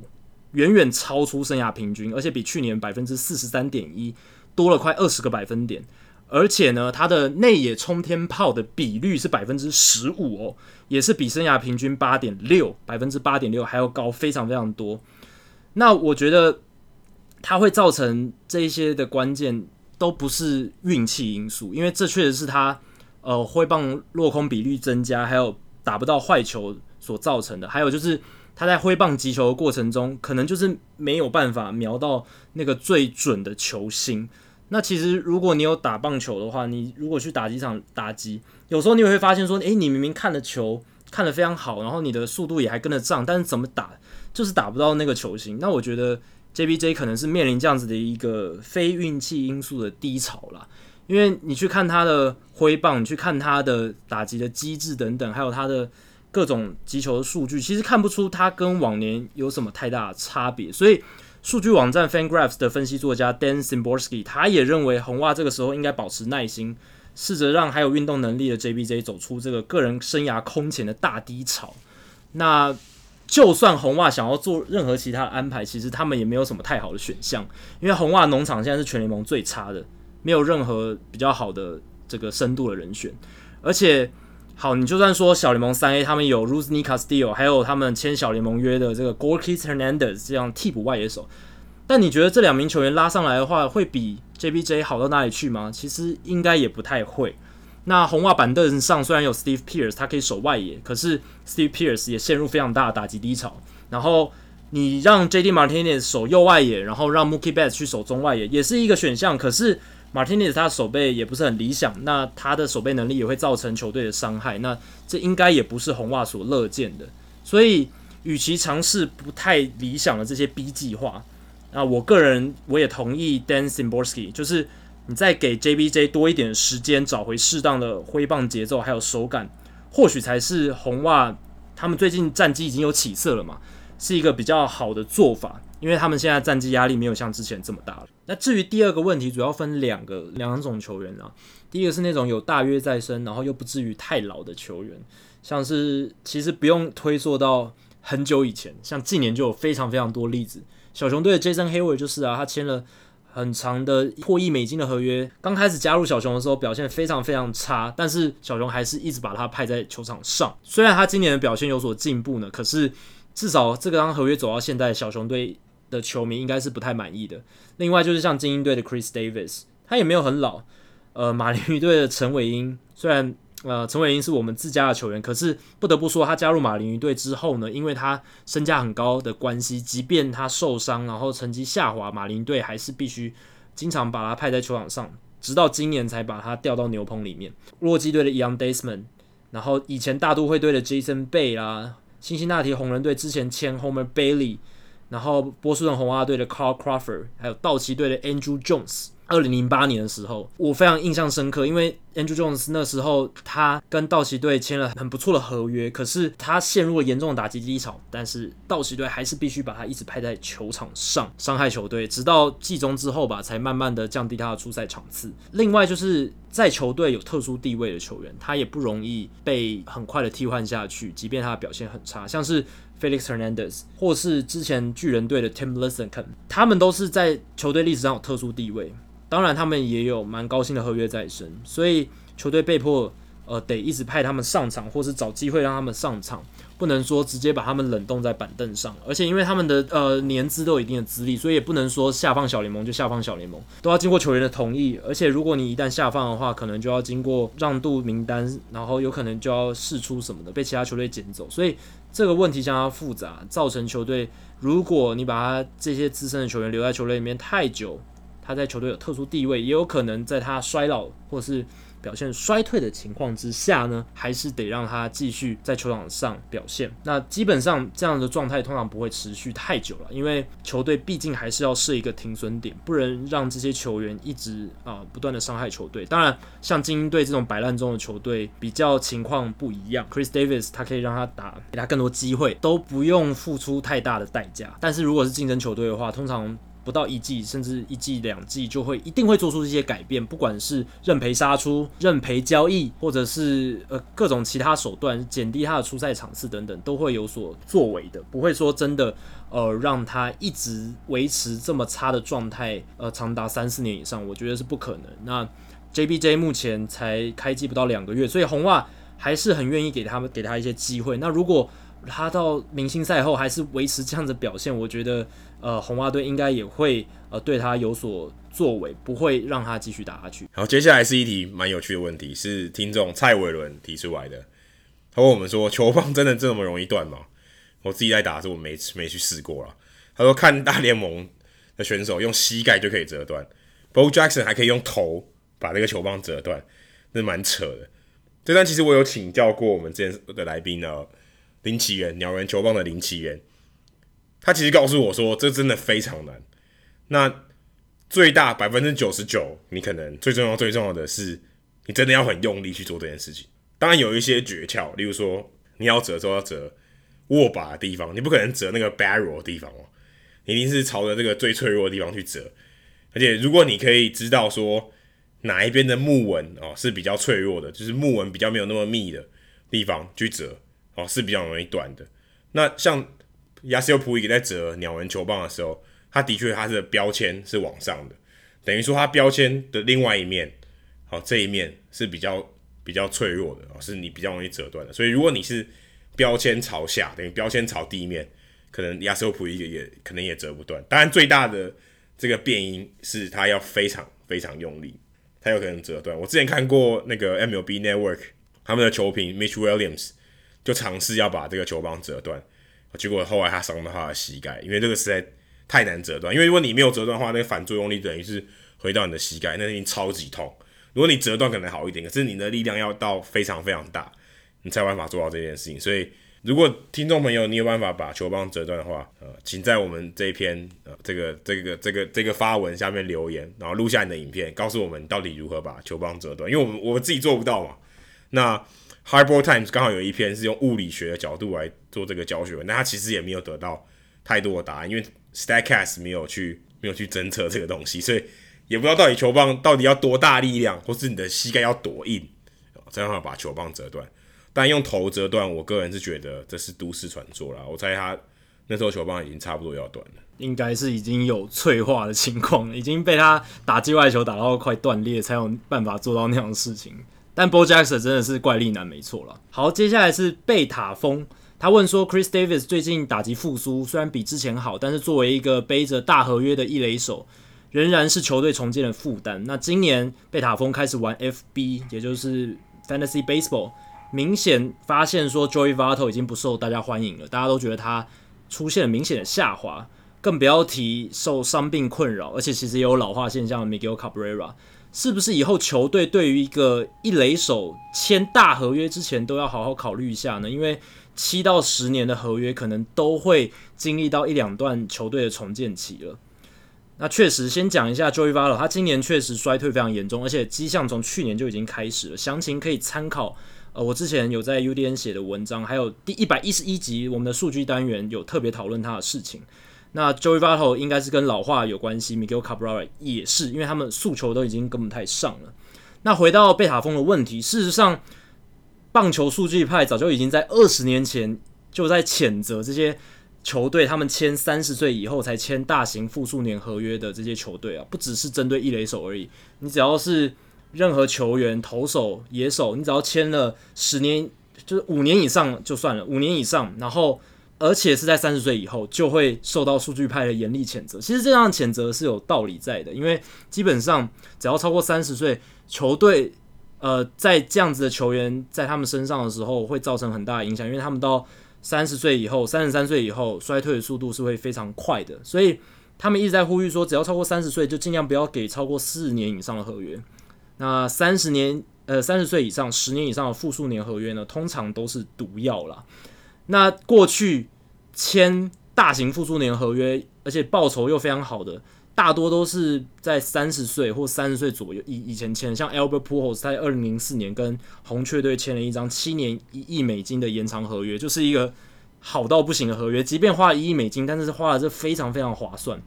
远远超出生涯平均，而且比去年百分之四十三点一多了快二十个百分点。而且呢，他的内野冲天炮的比率是百分之十五哦，也是比生涯平均八点六百分之八点六还要高，非常非常多。那我觉得它会造成这一些的关键都不是运气因素，因为这确实是他呃挥棒落空比率增加，还有打不到坏球所造成的。还有就是。他在挥棒击球的过程中，可能就是没有办法瞄到那个最准的球心。那其实如果你有打棒球的话，你如果去打几场打击，有时候你会发现说，诶，你明明看的球看得非常好，然后你的速度也还跟得上，但是怎么打就是打不到那个球心。那我觉得 JBJ 可能是面临这样子的一个非运气因素的低潮啦。因为你去看他的挥棒，你去看他的打击的机制等等，还有他的。各种击球的数据，其实看不出他跟往年有什么太大的差别。所以，数据网站 FanGraphs 的分析作家 Dan Szymborski 他也认为红袜这个时候应该保持耐心，试着让还有运动能力的 JBJ 走出这个个人生涯空前的大低潮。那就算红袜想要做任何其他的安排，其实他们也没有什么太好的选项，因为红袜农场现在是全联盟最差的，没有任何比较好的这个深度的人选，而且。好，你就算说小联盟三 A 他们有 Rusney Castillo，还有他们签小联盟约的这个 Gorkys Hernandez 这样替补外野手，但你觉得这两名球员拉上来的话，会比 JBJ 好到哪里去吗？其实应该也不太会。那红袜板凳上虽然有 Steve Pierce，他可以守外野，可是 Steve Pierce 也陷入非常大的打击低潮。然后你让 JD Martinez 守右外野，然后让 Mookie Betts 去守中外野，也是一个选项。可是 Martinez 他的守备也不是很理想，那他的守备能力也会造成球队的伤害，那这应该也不是红袜所乐见的。所以，与其尝试不太理想的这些 B 计划，那我个人我也同意 Dan Szymborski，就是你再给 JBJ 多一点时间，找回适当的挥棒节奏还有手感，或许才是红袜他们最近战绩已经有起色了嘛，是一个比较好的做法。因为他们现在战绩压力没有像之前这么大了。那至于第二个问题，主要分两个两种球员啊。第一个是那种有大约在身，然后又不至于太老的球员，像是其实不用推溯到很久以前，像近年就有非常非常多例子。小熊队的 Jason Hayward 就是啊，他签了很长的破亿美金的合约，刚开始加入小熊的时候表现非常非常差，但是小熊还是一直把他派在球场上。虽然他今年的表现有所进步呢，可是至少这个当合约走到现在，小熊队。的球迷应该是不太满意的。另外就是像精英队的 Chris Davis，他也没有很老。呃，马林鱼队的陈伟英，虽然呃陈伟英是我们自家的球员，可是不得不说他加入马林鱼队之后呢，因为他身价很高的关系，即便他受伤然后成绩下滑，马林队还是必须经常把他派在球场上，直到今年才把他调到牛棚里面。洛基队的 Young Desmond，然后以前大都会队的 Jason Bay 啦，辛辛那提红人队之前签 Homer Bailey。然后波士顿红袜队的 Carl Crawford，还有道奇队的 Andrew Jones，二零零八年的时候，我非常印象深刻，因为 Andrew Jones 那时候他跟道奇队签了很不错的合约，可是他陷入了严重的打击低潮，但是道奇队还是必须把他一直派在球场上伤害球队，直到季中之后吧，才慢慢的降低他的出赛场次。另外就是在球队有特殊地位的球员，他也不容易被很快的替换下去，即便他的表现很差，像是 Felix Hernandez 或是之前巨人队的 Tim Lincecum，他们都是在球队历史上有特殊地位。当然，他们也有蛮高薪的合约在身，所以球队被迫呃得一直派他们上场，或是找机会让他们上场，不能说直接把他们冷冻在板凳上。而且因为他们的呃年资都有一定的资历，所以也不能说下放小联盟就下放小联盟，都要经过球员的同意。而且如果你一旦下放的话，可能就要经过让渡名单，然后有可能就要试出什么的，被其他球队捡走。所以这个问题相当复杂，造成球队如果你把他这些资深的球员留在球队里面太久。他在球队有特殊地位，也有可能在他衰老或是表现衰退的情况之下呢，还是得让他继续在球场上表现。那基本上这样的状态通常不会持续太久了，因为球队毕竟还是要设一个停损点，不能让这些球员一直啊、不断的伤害球队。当然，像精英队这种摆烂中的球队，比较情况不一样。Chris Davis 他可以让他打，给他更多机会，都不用付出太大的代价。但是如果是竞争球队的话，通常不到一季，甚至一季两季，就会一定会做出这些改变，不管是认赔杀出、认赔交易，或者是呃各种其他手段，减低他的出赛场次等等，都会有所作为的，不会说真的呃让他一直维持这么差的状态，呃长达三四年以上，我觉得是不可能。那 JBJ 目前才开机不到两个月，所以红袜还是很愿意给他们给他一些机会。那如果他到明星赛后还是维持这样的表现，我觉得。呃，红袜队应该也会呃对他有所作为，不会让他继续打下去。好，接下来是一题蛮有趣的问题，是听众蔡伟伦提出来的。他问我们说：“球棒真的这么容易断吗？”我自己在打的时候，我没没去试过了。他说：“看大联盟的选手用膝盖就可以折断，Bo Jackson 还可以用头把这个球棒折断，那蛮扯的。”这段其实我有请教过我们之前的来宾呢，林奇源，鸟人球棒的林奇源。他其实告诉我说，这真的非常难。那最大百分之九十九，你可能最重要、最重要的是，你真的要很用力去做这件事情。当然有一些诀窍，例如说，你要折的时候要折握把的地方，你不可能折那个 barrel 的地方哦，你一定是朝着这个最脆弱的地方去折。而且，如果你可以知道说哪一边的木纹哦是比较脆弱的，就是木纹比较没有那么密的地方去折哦，是比较容易断的。那像。亚西欧普伊在折鸟人球棒的时候，他的确他的标签是往上的，等于说他标签的另外一面，好，这一面是比较比较脆弱的，哦是你比较容易折断的。所以如果你是标签朝下，等于标签朝地面，可能亚西欧普伊也可能也折不断。当然最大的这个变因是他要非常非常用力，他有可能折断。我之前看过那个 MLB Network 他们的球评 Mitch Williams 就尝试要把这个球棒折断。结果后来他伤到他的膝盖，因为这个实在太难折断。因为如果你没有折断的话，那个反作用力等于是回到你的膝盖，那已经超级痛。如果你折断可能好一点，可是你的力量要到非常非常大，你才有办法做到这件事情。所以，如果听众朋友你有办法把球棒折断的话，呃，请在我们这一篇呃这个这个这个这个发文下面留言，然后录下你的影片，告诉我们到底如何把球棒折断。因为我们我自己做不到嘛。那 Hardball Times 刚好有一篇是用物理学的角度来做这个教学文，但他其实也没有得到太多的答案，因为 Statcast 没有去没有去侦测这个东西，所以也不知道到底球棒到底要多大力量，或是你的膝盖要多硬，才让他把球棒折断。但用头折断，我个人是觉得这是都市传说啦。我猜他那时候球棒已经差不多要断了，应该是已经有脆化的情况，已经被他打击外球打到快断裂，才有办法做到那样的事情。但 Bo Jackson 真的是怪力男，没错了。好，接下来是贝塔峰，他问说，Chris Davis 最近打击复苏，虽然比之前好，但是作为一个背着大合约的一垒手，仍然是球队重建的负担。那今年贝塔峰开始玩 FB，也就是 Fantasy Baseball，明显发现说 Joey Votto 已经不受大家欢迎了，大家都觉得他出现了明显的下滑，更不要提受伤病困扰，而且其实也有老化现象的 Miguel Cabrera。是不是以后球队对于一个一垒手签大合约之前都要好好考虑一下呢？因为七到十年的合约可能都会经历到一两段球队的重建期了。那确实，先讲一下 Joey Votto，他今年确实衰退非常严重，而且迹象从去年就已经开始了。详情可以参考，呃，我之前有在 UDN 写的文章，还有第一百一十一集我们的数据单元有特别讨论他的事情。那 Joey Votto 应该是跟老化有关系，Miguel Cabrera 也是，因为他们诉求都已经跟不太上了。那回到贝塔峰的问题，事实上，棒球数据派早就已经在二十年前就在谴责这些。球队他们签三十岁以后才签大型复数年合约的这些球队啊，不只是针对一垒手而已。你只要是任何球员、投手、野手，你只要签了十年，就是五年以上就算了，五年以上，然后而且是在三十岁以后，就会受到数据派的严厉谴责。其实这样的谴责是有道理在的，因为基本上只要超过三十岁，球队呃在这样子的球员在他们身上的时候，会造成很大的影响，因为他们到。三十岁以后，三十三岁以后，衰退的速度是会非常快的，所以他们一直在呼吁说，只要超过三十岁，就尽量不要给超过四年以上的合约。那三十年，呃，三十岁以上，十年以上的复数年合约呢，通常都是毒药啦。那过去签大型复数年合约，而且报酬又非常好的。大多都是在三十岁或三十岁左右以以前签，像 Albert Pujols 在二零零四年跟红雀队签了一张七年一亿美金的延长合约，就是一个好到不行的合约。即便花了一亿美金，但是花了是非常非常划算。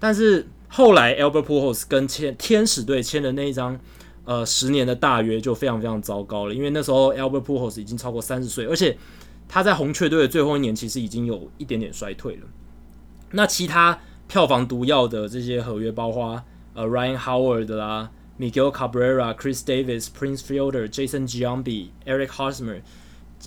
但是后来 Albert Pujols 跟签天使队签的那一张呃十年的大约就非常非常糟糕了，因为那时候 Albert Pujols 已经超过三十岁，而且他在红雀队的最后一年其实已经有一点点衰退了。那其他。票房毒药的这些合约，包括呃 Ryan Howard 啦、Miguel Cabrera、Chris Davis、Prince Fielder、Jason Giambi、Eric Hosmer。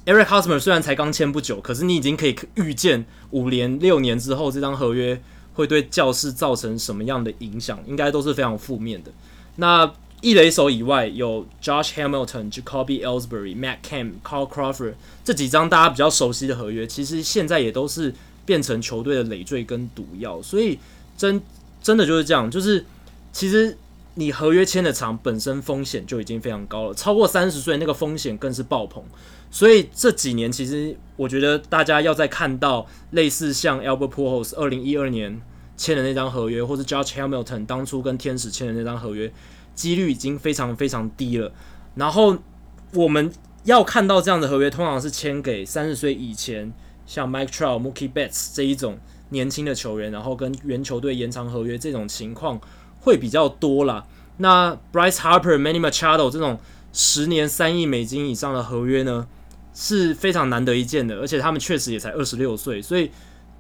Eric Hosmer 虽然才刚签不久，可是你已经可以预见五年、六年之后这张合约会对教士造成什么样的影响，应该都是非常负面的。那一垒手以外，有 Josh Hamilton、Jacoby Ellsbury、Matt Kemp、Carl Crawford 这几张大家比较熟悉的合约，其实现在也都是。变成球队的累赘跟毒药，所以真真的就是这样，就是其实你合约签的长，本身风险就已经非常高了，超过三十岁那个风险更是爆棚。所以这几年其实我觉得大家要再看到类似像 Albert Pujols 二零一二年签的那张合约，或是 Josh Hamilton 当初跟天使签的那张合约，几率已经非常非常低了。然后我们要看到这样的合约，通常是签给三十岁以前。像 Mike Trout、Mookie Betts 这一种年轻的球员，然后跟原球队延长合约这种情况会比较多啦。那 Bryce Harper、Manny Machado 这种十年三亿美金以上的合约呢，是非常难得一见的，而且他们确实也才二十六岁，所以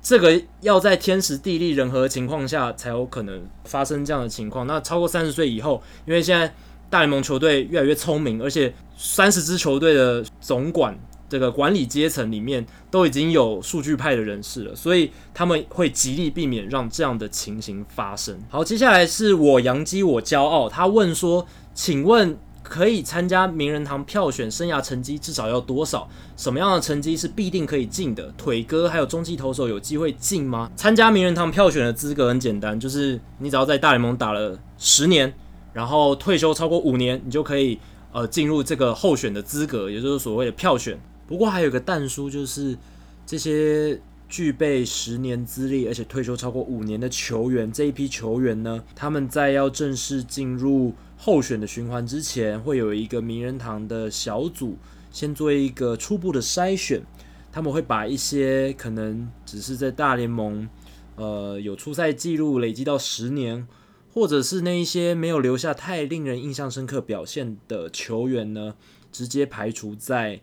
这个要在天时地利人和的情况下才有可能发生这样的情况。那超过三十岁以后，因为现在大联盟球队越来越聪明，而且三十支球队的总管。这个管理阶层里面都已经有数据派的人士了，所以他们会极力避免让这样的情形发生。好，接下来是我杨基我骄傲，他问说：“请问可以参加名人堂票选，生涯成绩至少要多少？什么样的成绩是必定可以进的？腿哥还有中继投手有机会进吗？”参加名人堂票选的资格很简单，就是你只要在大联盟打了十年，然后退休超过五年，你就可以呃进入这个候选的资格，也就是所谓的票选。不过还有个但书，就是这些具备十年资历而且退休超过五年的球员，这一批球员呢，他们在要正式进入候选的循环之前，会有一个名人堂的小组先做一个初步的筛选。他们会把一些可能只是在大联盟呃有出赛记录累积到十年，或者是那一些没有留下太令人印象深刻表现的球员呢，直接排除在。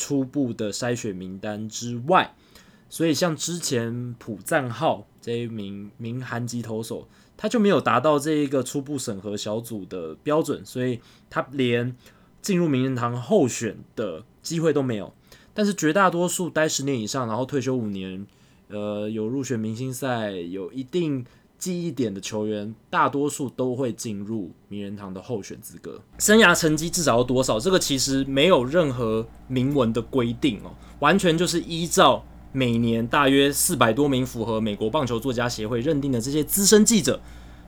初步的筛选名单之外，所以像之前朴赞浩这一名名韩籍投手，他就没有达到这一个初步审核小组的标准，所以他连进入名人堂候选的机会都没有。但是绝大多数待十年以上，然后退休五年，呃，有入选明星赛，有一定。记忆点的球员，大多数都会进入名人堂的候选资格。生涯成绩至少要多少？这个其实没有任何明文的规定哦，完全就是依照每年大约四百多名符合美国棒球作家协会认定的这些资深记者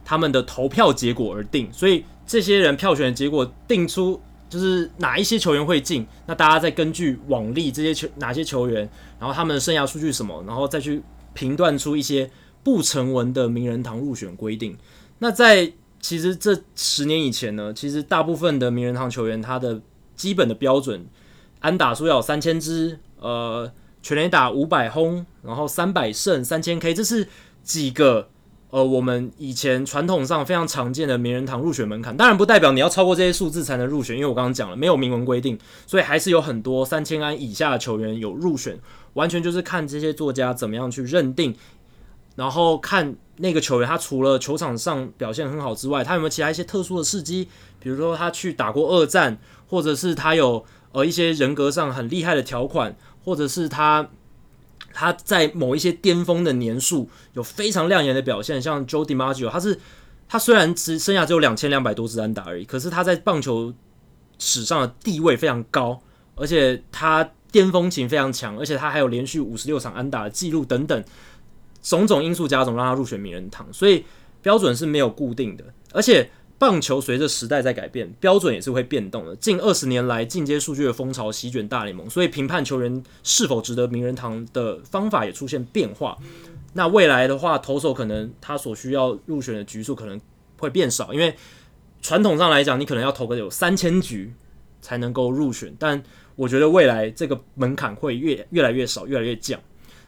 他们的投票结果而定。所以这些人票选的结果定出就是哪一些球员会进，那大家再根据往例这些球哪些球员，然后他们的生涯数据什么，然后再去评断出一些。不成文的名人堂入选规定。那在其实这十年以前呢，其实大部分的名人堂球员他的基本的标准，安打数要三千支，呃，全垒打五百轰，然后三百胜三千 K，这是几个呃我们以前传统上非常常见的名人堂入选门槛。当然不代表你要超过这些数字才能入选，因为我刚刚讲了没有明文规定，所以还是有很多三千安以下的球员有入选，完全就是看这些作家怎么样去认定。然后看那个球员，他除了球场上表现很好之外，他有没有其他一些特殊的事迹？比如说他去打过二战，或者是他有呃一些人格上很厉害的条款，或者是他他在某一些巅峰的年数有非常亮眼的表现，像 Joe DiMaggio，他是他虽然只生涯只有两千两百多支安打而已，可是他在棒球史上的地位非常高，而且他巅峰期非常强，而且他还有连续五十六场安打的记录等等。种种因素加总，让他入选名人堂，所以标准是没有固定的。而且棒球随着时代在改变，标准也是会变动的。近二十年来，进阶数据的风潮席卷大联盟，所以评判球员是否值得名人堂的方法也出现变化。那未来的话，投手可能他所需要入选的局数可能会变少，因为传统上来讲，你可能要投个有三千局才能够入选。但我觉得未来这个门槛会越越来越少，越来越降。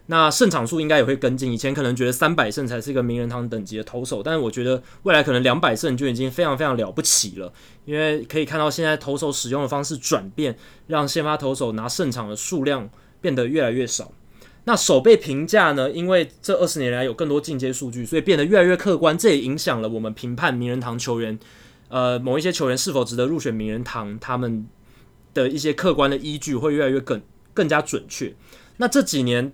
那胜场数应该也会跟进。以前可能觉得三百胜才是一个名人堂等级的投手，但是我觉得未来可能两百胜就已经非常非常了不起了。因为可以看到现在投手使用的方式转变，让先发投手拿胜场的数量变得越来越少。那守备评价呢？因为这二十年来有更多进阶数据，所以变得越来越客观。这也影响了我们评判名人堂球员，呃，某一些球员是否值得入选名人堂，他们的一些客观的依据会越来越更更加准确。那这几年。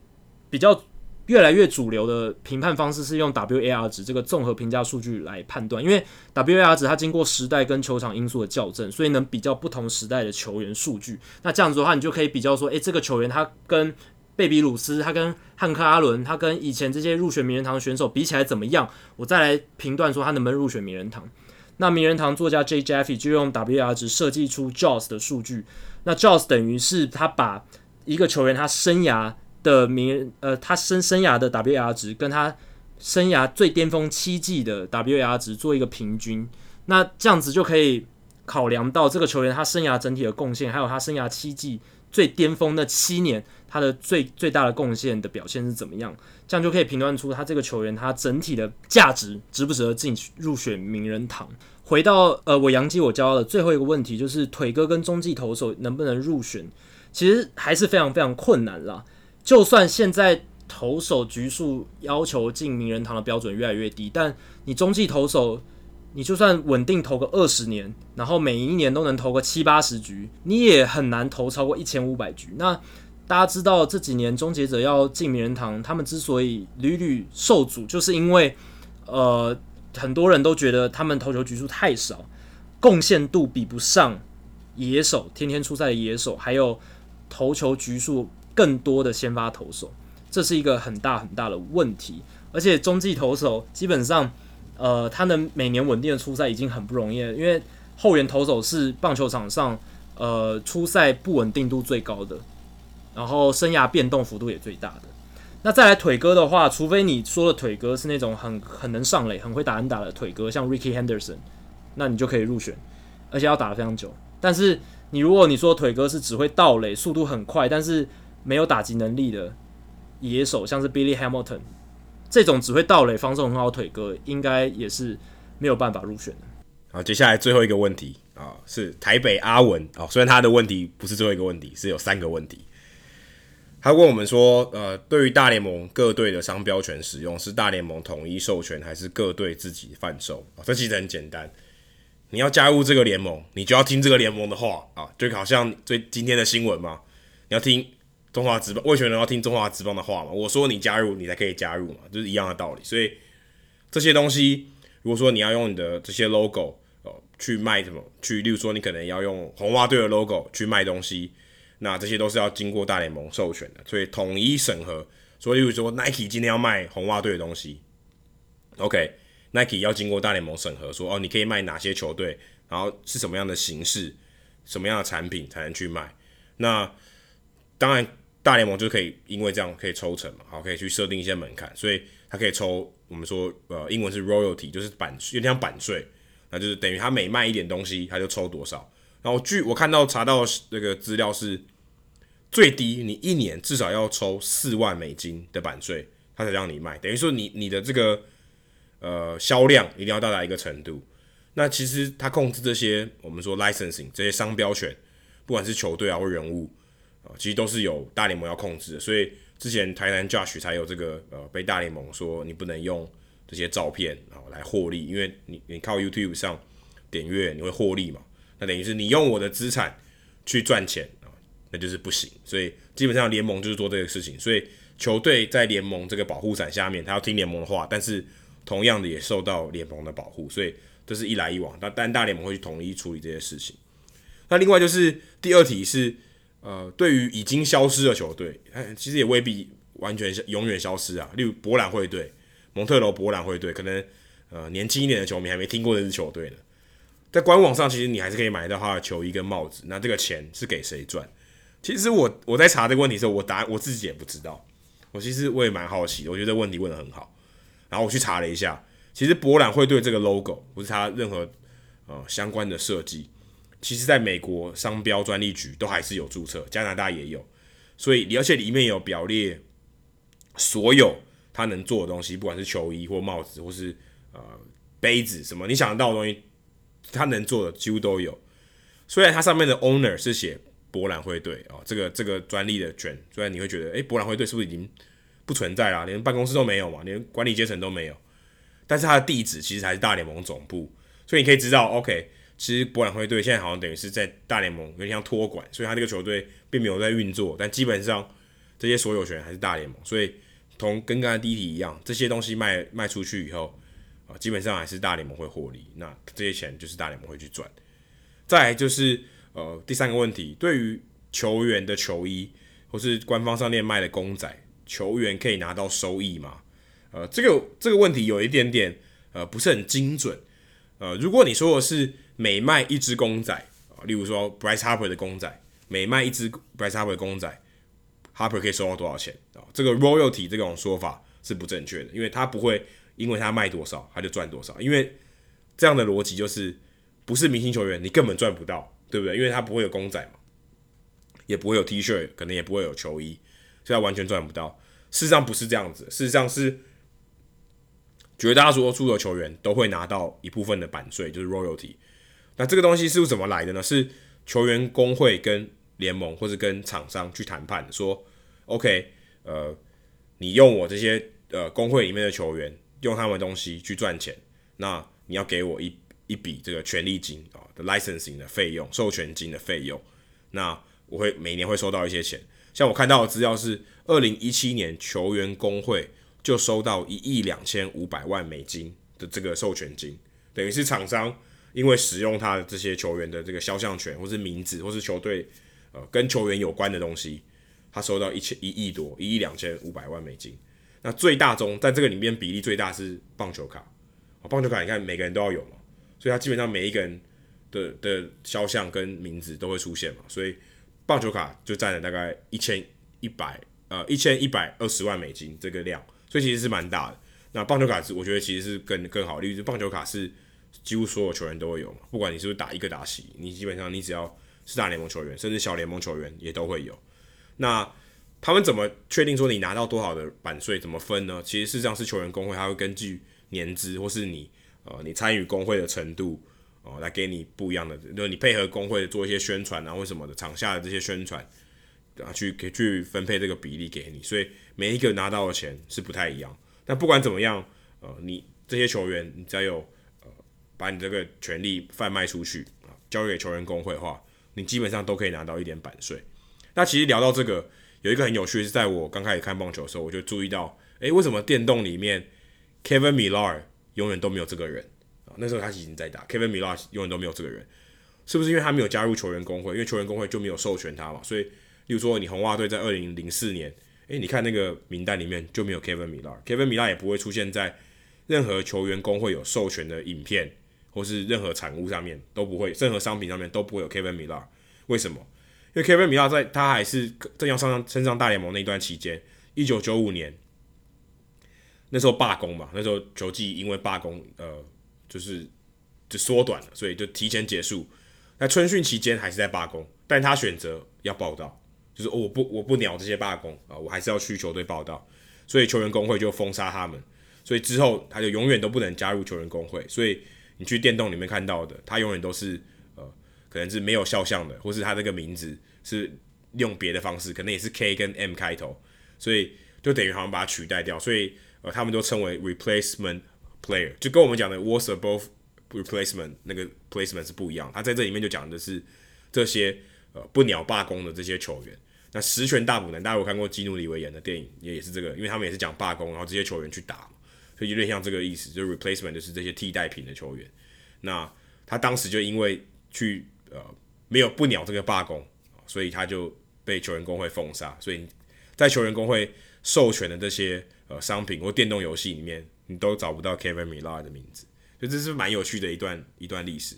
比较越来越主流的评判方式是用 WAR 值这个综合评价数据来判断，因为 WAR 值它经过时代跟球场因素的校正，所以能比较不同时代的球员数据。那这样子的话，你就可以比较说，诶，这个球员他跟贝比鲁斯、他跟汉克阿伦、他跟以前这些入选名人堂的选手比起来怎么样？我再来评断说他能不能入选名人堂。那名人堂作家 J. Jaffe 就用 WAR 值设计出 JAWS 的数据。那 JAWS 等于是他把一个球员他生涯的名人，呃，他生生涯的 WAR 值跟他生涯最巅峰七季的 WAR 值做一个平均，那这样子就可以考量到这个球员他生涯整体的贡献，还有他生涯七季最巅峰那七年他的最最大的贡献的表现是怎么样，这样就可以评断出他这个球员他整体的价值值不值得进入选名人堂。回到呃，我杨基我教的最后一个问题，就是腿哥跟中继投手能不能入选，其实还是非常非常困难啦。就算现在投手局数要求进名人堂的标准越来越低，但你中继投手，你就算稳定投个二十年，然后每一年都能投个七八十局，你也很难投超过一千五百局。那大家知道这几年终结者要进名人堂，他们之所以屡屡受阻，就是因为呃很多人都觉得他们投球局数太少，贡献度比不上野手，天天出赛的野手，还有投球局数。更多的先发投手，这是一个很大很大的问题。而且中继投手基本上，呃，他能每年稳定的出赛已经很不容易了。因为后援投手是棒球场上，呃，出赛不稳定度最高的，然后生涯变动幅度也最大的。那再来腿哥的话，除非你说的腿哥是那种很很能上垒、很会打安打的腿哥，像 Ricky Henderson，那你就可以入选，而且要打得非常久。但是你如果你说腿哥是只会盗垒、速度很快，但是没有打击能力的野手，像是 Billy Hamilton 这种只会盗垒、防守很好腿哥，应该也是没有办法入选的。好，接下来最后一个问题啊，是台北阿文啊，虽然他的问题不是最后一个问题，是有三个问题。他问我们说，呃，对于大联盟各队的商标权使用，是大联盟统一授权，还是各队自己贩售？啊，这其实很简单，你要加入这个联盟，你就要听这个联盟的话啊，就好像最今天的新闻嘛，你要听。中华职棒，味全龙要听中华职棒的话嘛？我说你加入，你才可以加入嘛，就是一样的道理。所以这些东西，如果说你要用你的这些 logo 哦、去卖什么，去，例如说你可能要用红袜队的 logo 去卖东西，那这些都是要经过大联盟授权的，所以统一审核。所以例如说 Nike 今天要卖红袜队的东西，OK，Nike 要经过大联盟审核，说哦你可以卖哪些球队，然后是什么样的形式，什么样的产品才能去卖。那当然。大联盟就可以因为这样可以抽成嘛，好，可以去设定一些门槛，所以他可以抽我们说呃英文是 royalty，就是版有点像版税，那就是等于他每卖一点东西他就抽多少。然后据我看到查到那个资料是最低你一年至少要抽四万美金的版税，他才让你卖，等于说你你的这个呃销量一定要到达一个程度。那其实他控制这些我们说 licensing 这些商标权，不管是球队啊或人物。其实都是有大联盟要控制的，所以之前台南 Josh 才有这个呃被大联盟说你不能用这些照片啊来获利，因为你你靠 YouTube 上点阅你会获利嘛，那等于是你用我的资产去赚钱啊，那就是不行。所以基本上联盟就是做这个事情，所以球队在联盟这个保护伞下面，他要听联盟的话，但是同样的也受到联盟的保护，所以这是一来一往。但但大联盟会去统一处理这些事情。那另外就是第二题是。呃，对于已经消失的球队，其实也未必完全永远消失啊。例如博览会队、蒙特罗博览会队，可能呃年轻一点的球迷还没听过这支球队呢。在官网上，其实你还是可以买到他的球衣跟帽子。那这个钱是给谁赚？其实我我在查这个问题的时候，我答案我自己也不知道。我其实我也蛮好奇，我觉得这个问题问得很好。然后我去查了一下，其实博览会队这个 logo 不是他任何呃相关的设计。其实，在美国商标专利局都还是有注册，加拿大也有，所以而且里面有表列所有他能做的东西，不管是球衣或帽子，或是呃杯子什么，你想得到的东西，他能做的几乎都有。虽然它上面的 owner 是写博览会队、哦，这个这个专利的权，虽然你会觉得，诶，博览会队是不是已经不存在了，连办公室都没有嘛，连管理阶层都没有，但是它的地址其实还是大联盟总部，所以你可以知道，OK。其实博览会队现在好像等于是在大联盟有点像托管，所以他这个球队并没有在运作，但基本上这些所有权还是大联盟，所以同跟刚才第一题一样，这些东西卖卖出去以后啊，基本上还是大联盟会获利，那这些钱就是大联盟会去赚。再来就是呃第三个问题，对于球员的球衣或是官方商店卖的公仔，球员可以拿到收益吗？呃，这个这个问题有一点点呃不是很精准，呃，如果你说的是。每卖一只公仔啊，例如说 Bryce Harper 的公仔，每卖一只 Bryce Harper 的公仔，Harper 可以收到多少钱啊？这个 royalty 这种说法是不正确的，因为他不会因为他卖多少他就赚多少，因为这样的逻辑就是不是明星球员你根本赚不到，对不对？因为他不会有公仔嘛，也不会有 T 恤，可能也不会有球衣，所以他完全赚不到。事实上不是这样子，事实上是绝大多数的球员都会拿到一部分的版税，就是 royalty。那这个东西是怎么来的呢？是球员工会跟联盟或者跟厂商去谈判，说，OK，呃，你用我这些呃工会里面的球员用他们东西去赚钱，那你要给我一一笔这个权利金啊的 licensing 的费用、授权金的费用，那我会每年会收到一些钱。像我看到的资料是，二零一七年球员工会就收到一亿两千五百万美金的这个授权金，等于是厂商。因为使用他的这些球员的这个肖像权，或是名字，或是球队呃跟球员有关的东西，他收到一千一亿多，一亿两千五百万美金。那最大宗在这个里面比例最大是棒球卡，棒球卡你看每个人都要有嘛，所以他基本上每一个人的的肖像跟名字都会出现嘛，所以棒球卡就占了大概一千一百呃一千一百二十万美金这个量，所以其实是蛮大的。那棒球卡是我觉得其实是更更好，例如棒球卡是。几乎所有球员都会有嘛，不管你是不是打一个打席，你基本上你只要是大联盟球员，甚至小联盟球员也都会有。那他们怎么确定说你拿到多少的版税？怎么分呢？其实事实上是球员工会，他会根据年资或是你呃你参与工会的程度哦、来给你不一样的。就是你配合工会做一些宣传啊，或什么的场下的这些宣传啊，去给去分配这个比例给你。所以每一个拿到的钱是不太一样。但不管怎么样，呃，你这些球员，你只要有。把你这个权利贩卖出去啊，交给球员工会的话，你基本上都可以拿到一点版税。那其实聊到这个，有一个很有趣的是，在我刚开始看棒球的时候，我就注意到，诶，为什么电动里面 Kevin Millar 永远都没有这个人啊？那时候他已经在打，Kevin Millar 永远都没有这个人，是不是因为他没有加入球员工会？因为球员工会就没有授权他嘛。所以，例如说你红袜队在二零零四年，诶，你看那个名单里面就没有 Kevin Millar，Kevin Millar 也不会出现在任何球员工会有授权的影片。或是任何产物上面都不会，任何商品上面都不会有 Kevin Millar。为什么？因为 Kevin 米拉在他还是正要上上升上大联盟那一段期间，一九九五年那时候罢工嘛，那时候球季因为罢工，呃，就是就缩短了，所以就提前结束。在春训期间还是在罢工，但他选择要报道，就是、我不我不鸟这些罢工啊，我还是要去球队报道，所以球员工会就封杀他们，所以之后他就永远都不能加入球员工会，所以你去电动里面看到的，他永远都是呃可能是没有肖像的，或是他这个名字是用别的方式，可能也是 K 跟 M 开头，所以就等于好像把它取代掉，所以呃他们都称为 replacement player，就跟我们讲的 was above。replacement 那个 placement 是不一样，他在这里面就讲的是这些呃不鸟罢工的这些球员。那十全大补男，大家有看过基努里维演的电影，也也是这个，因为他们也是讲罢工，然后这些球员去打，所以有点像这个意思，就是 replacement 就是这些替代品的球员。那他当时就因为去呃没有不鸟这个罢工，所以他就被球员工会封杀。所以在球员工会授权的这些呃商品或电动游戏里面，你都找不到 Kevin Millar 的名字。所以这是蛮有趣的一段一段历史。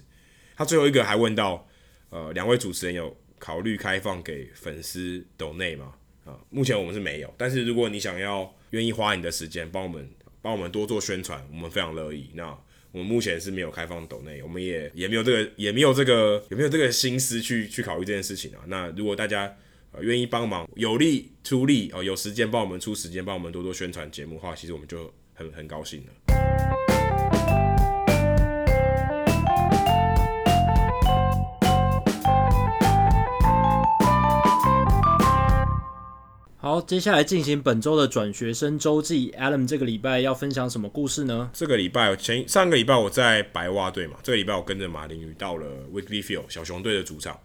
他最后一个还问到，呃，两位主持人有考虑开放给粉丝抖内吗？啊，目前我们是没有。但是如果你想要愿意花你的时间帮我们帮我们多做宣传，我们非常乐意。那我们目前是没有开放抖内，我们也也没有这个也没有这个也没有这个心思去去考虑这件事情啊。那如果大家呃愿意帮忙有力出力哦、有时间帮我们出时间帮我们多多宣传节目的话，其实我们就很很高兴了。好，接下来进行本周的转学生周记。Adam 这个礼拜要分享什么故事呢？这个礼拜前上个礼拜我在白袜队嘛，这个礼拜我跟着马林鱼到了 Wrigley Field 小熊队的主场。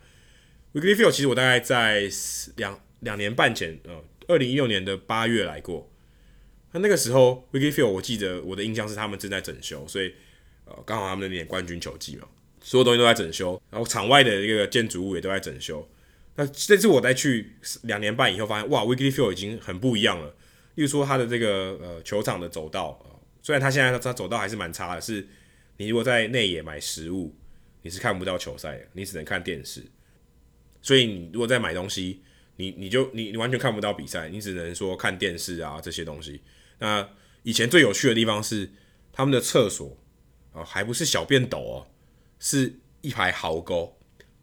Wrigley Field 其实我大概在两两年半前，呃，二零一六年的八月来过。那那个时候 Wrigley Field 我记得我的印象是他们正在整修，所以呃刚好他们那年冠军球季嘛，所有东西都在整修，然后场外的一个建筑物也都在整修。那这次我再去两年半以后，发现哇，Wrigley Field 已经很不一样了。例如说，它的这个呃球场的走道，虽然它现在它走道还是蛮差的，是你如果在内野买食物，你是看不到球赛的，你只能看电视。所以你如果在买东西，你你就你你完全看不到比赛，你只能说看电视啊这些东西。那以前最有趣的地方是他们的厕所啊、还不是小便斗哦，是一排壕沟，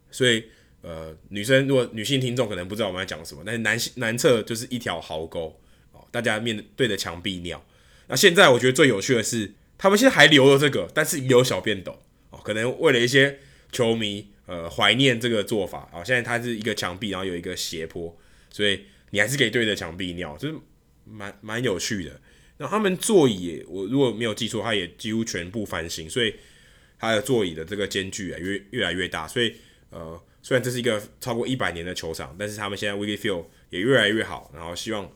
所以。呃，女生如果女性听众可能不知道我们在讲什么，但是男性男厕就是一条壕沟哦，大家面对着墙壁尿。那现在我觉得最有趣的是，他们现在还留了这个，但是有小便斗哦，可能为了一些球迷呃怀念这个做法啊、现在它是一个墙壁，然后有一个斜坡，所以你还是可以对着墙壁尿，就是蛮蛮有趣的。那他们座椅，我如果没有记错，它也几乎全部翻新，所以它的座椅的这个间距啊越越来越大，所以呃。虽然这是一个超过一百年的球场，但是他们现在 w i g g y Field 也越来越好，然后希望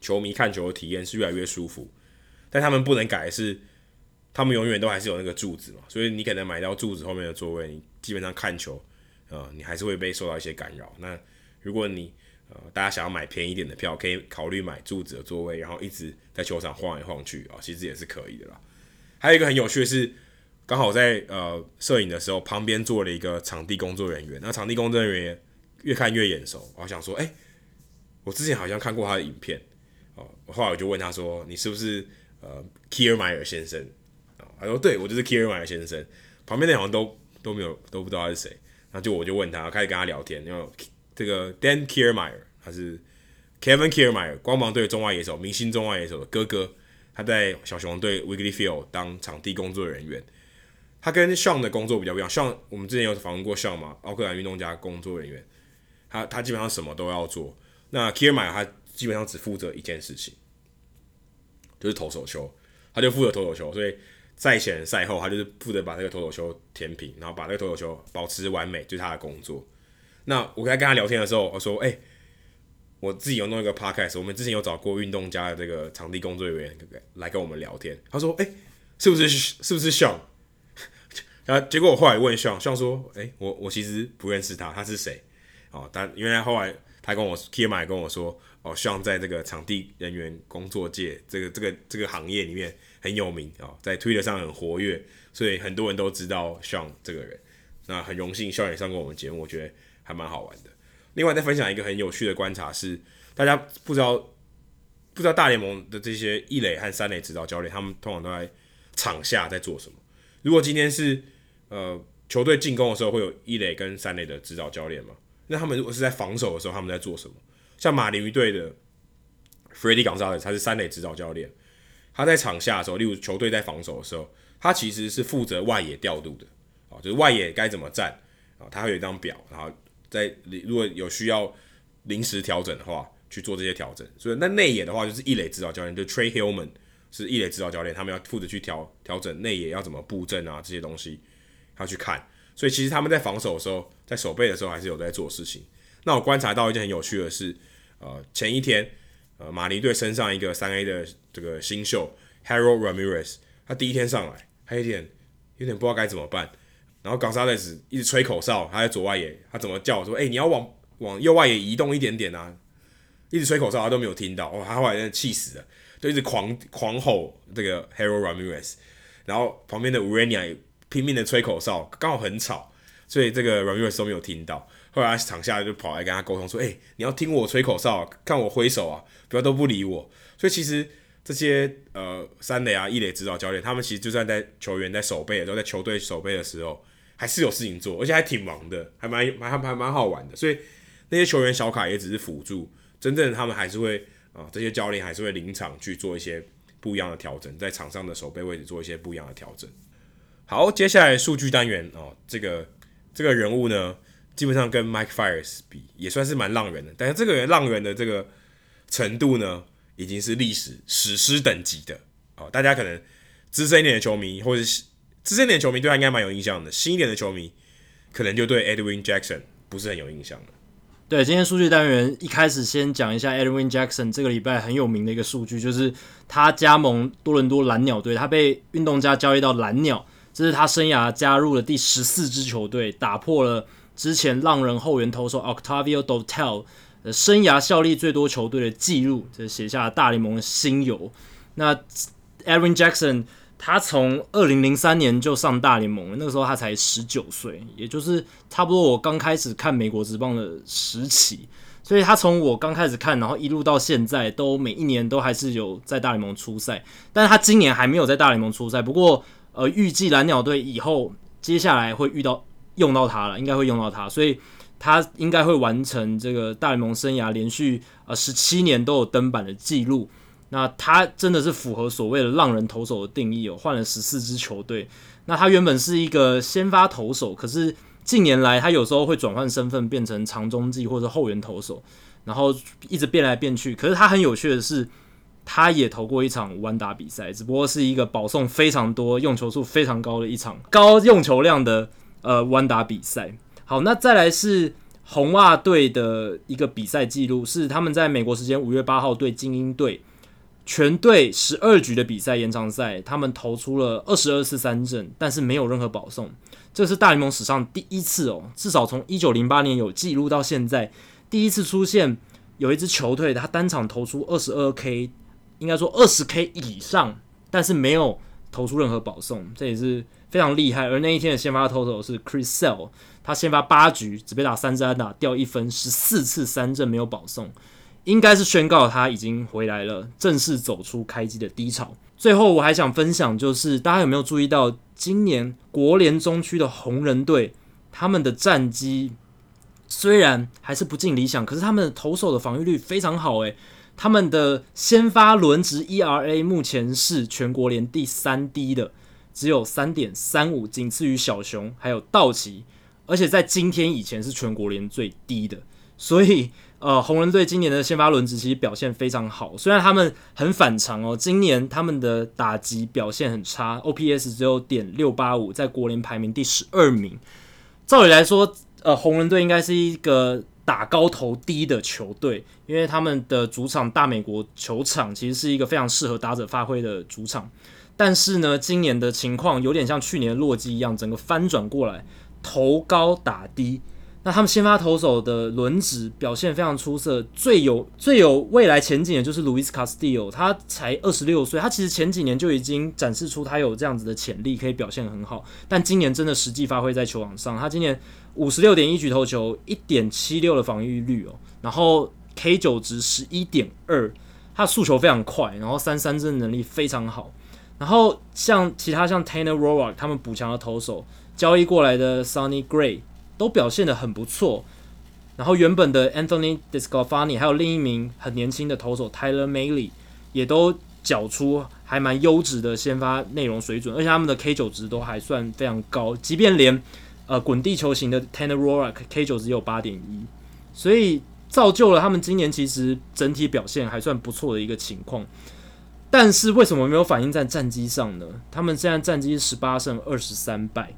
球迷看球的体验是越来越舒服。但他们不能改的是，他们永远都还是有那个柱子嘛，所以你可能买到柱子后面的座位，你基本上看球，呃，你还是会被受到一些干扰。那如果你呃大家想要买便宜点的票，可以考虑买柱子的座位，然后一直在球场晃来晃去啊，其实也是可以的啦。还有一个很有趣的是。刚好在呃摄影的时候，旁边坐了一个场地工作人员。那场地工作人员越看越眼熟，我想说，哎、我之前好像看过他的影片哦。后来我就问他说：“你是不是呃 Kiermaier 先生？”哦，他说：“对，我就是 Kiermaier 先生。”旁边那好像都都没有都不知道他是谁。那就我就问他，开始跟他聊天。然后这个 Dan Kiermaier 他是 Kevin Kiermaier 光芒队中外野手、明星中外野手的哥哥，他在小熊队 Wrigley Field 当场地工作人员。他跟 Sean 的工作比较不一样，Sean 我们之前有访问过 Sean 嘛，奥克兰运动家工作人员，他他基本上什么都要做。那 Kierma 他基本上只负责一件事情，就是投手球，他就负责投手球，所以赛前赛后他就是负责把这个投手球填平，然后把这个投手球保持完美，就是他的工作。那我在跟他聊天的时候，我说：“哎、我自己有弄一个 podcast，我们之前有找过运动家的这个场地工作人员对不对来跟我们聊天。”他说：“哎、是不是是不是 Sean？” 然后结果我后来问向向说：“诶，我我其实不认识他，他是谁？哦，但原来后来他跟我 k i m a 跟我说，哦，向在这个场地人员工作界这个这个这个行业里面很有名哦，在 Twitter 上很活跃，所以很多人都知道向这个人。那很荣幸向也上过我们节目，我觉得还蛮好玩的。另外再分享一个很有趣的观察是，大家不知道不知道大联盟的这些一垒和三垒指导教练，他们通常都在场下在做什么？如果今天是呃球队进攻的时候，会有一垒跟三垒的指导教练嘛？那他们如果是在防守的时候，他们在做什么？像马林鱼队的，Freddy Gonzalez，他是三垒指导教练，他在场下的时候，例如球队在防守的时候，他其实是负责外野调度的啊，就是外野该怎么站啊，他会有一张表，然后在如果有需要临时调整的话，去做这些调整。所以那内野的话，就是一垒指导教练，就 Trey Hillman 是一垒指导教练，他们要负责去调调整内野要怎么布阵啊，这些东西他去看。所以其实他们在防守的时候，在守备的时候，还是有在做事情。那我观察到一件很有趣的事，呃，前一天，呃，马尼队身上一个三 A 的这个新秀 Harold Ramirez，他第一天上来，他有点有点不知道该怎么办。然后冈萨雷斯一直吹口哨，他在左外野，他怎么叫我说：“哎、你要往往右外野移动一点点啊！”一直吹口哨，他都没有听到。哦，他后来真的气死了，就一直狂狂吼这个 Harold Ramirez。然后旁边的 Urania 拼命的吹口哨，刚好很吵，所以这个 Ramirez 都没有听到。后来场下就跑来跟他沟通说：“哎、你要听我吹口哨，看我挥手啊，不要都不理我。”所以其实这些呃三垒啊、一垒指导教练，他们其实就算在球员在守备都，在球队守备的时候，还是有事情做，而且还挺忙的，还蛮还还蛮好玩的。所以那些球员小卡也只是辅助，真正他们还是会啊、这些教练还是会临场去做一些不一样的调整，在场上的守备位置做一些不一样的调整。好，接下来数据单元哦，这个这个人物呢，基本上跟 Mike Fires 比也算是蛮浪人的，但是这个人让人的这个程度呢，已经是历史史诗等级的哦。大家可能资深一点的球迷，或者是资深一点的球迷对他应该蛮有印象的，新一点的球迷可能就对 Edwin Jackson 不是很有印象了。对，今天数据单元一开始先讲一下 Edwin Jackson 这个礼拜很有名的一个数据，就是他加盟多伦多蓝鸟队，他被运动家交易到蓝鸟。这是他生涯加入了第十四支球队，打破了之前浪人后援投手 Octavio Dotel 的生涯效力最多球队的记录，这写下了大联盟的新猷。那 Edwin Jackson 他从二零零三年就上大联盟，那个时候他才十九岁，也就是差不多我刚开始看美国职棒的时期。所以他从我刚开始看，然后一路到现在，都每一年都还是有在大联盟出赛，但是他今年还没有在大联盟出赛，不过。呃，预计蓝鸟队以后接下来会遇到用到他了，应该会用到他，所以他应该会完成这个大联盟生涯连续呃十七年都有登板的记录。那他真的是符合所谓的浪人投手的定义哦，换了十四支球队。那他原本是一个先发投手，可是近年来他有时候会转换身份，变成长中继或者后援投手，然后一直变来变去。可是他很有趣的是。他也投过一场弯打比赛，只不过是一个保送非常多、用球数非常高的一场高用球量的呃弯打比赛。好，那再来是红袜队的一个比赛记录，是他们在美国时间五月八号对精英队，全队十二局的比赛延长赛，他们投出了二十二次三振，但是没有任何保送，这是大联盟史上第一次哦，至少从一九零八年有记录到现在，第一次出现有一支球队他单场投出二十二 K。应该说二十 K 以上，但是没有投出任何保送，这也是非常厉害。而那一天的先发投手是 Chris Sale，他先发八局只被打三支安打，掉一分，十四次三振没有保送，应该是宣告他已经回来了，正式走出开机的低潮。最后我还想分享，就是大家有没有注意到，今年国联中区的红人队，他们的战绩虽然还是不尽理想，可是他们投手的防御率非常好，诶。他们的先发轮值 ERA 目前是全国联第三低的，只有三点三五，仅次于小熊还有道奇，而且在今天以前是全国联最低的。所以，呃，红人队今年的先发轮值其实表现非常好，虽然他们很反常哦，今年他们的打击表现很差，OPS 只有点六八五，在国联排名第十二名。照理来说，呃，红人队应该是一个。打高投低的球队，因为他们的主场大美国球场其实是一个非常适合打者发挥的主场。但是呢，今年的情况有点像去年洛基一样，整个翻转过来，投高打低。那他们先发投手的轮值表现非常出色，最有最有未来前景的就是 Luis Castillo，他才二十六岁，他其实前几年就已经展示出他有这样子的潜力，可以表现很好。但今年真的实际发挥在球场上，他今年五十六点一局投球，一点七六的防御率哦，然后 K 九值十一点二，他的速球非常快，然后三三振能力非常好。然后像其他像 Tanner Roark 他们补强的投手交易过来的 Sonny Gray。都表现得很不错，然后原本的 Anthony DeSclafani 还有另一名很年轻的投手 Tyler Mahle 也都缴出还蛮优质的先发内容水准，而且他们的 K 九值都还算非常高，即便连呃滚地球型的 Tanner Roark K 九只有八点一，所以造就了他们今年其实整体表现还算不错的一个情况。但是为什么没有反映在战绩上呢？他们现在战绩是十八胜二十三败，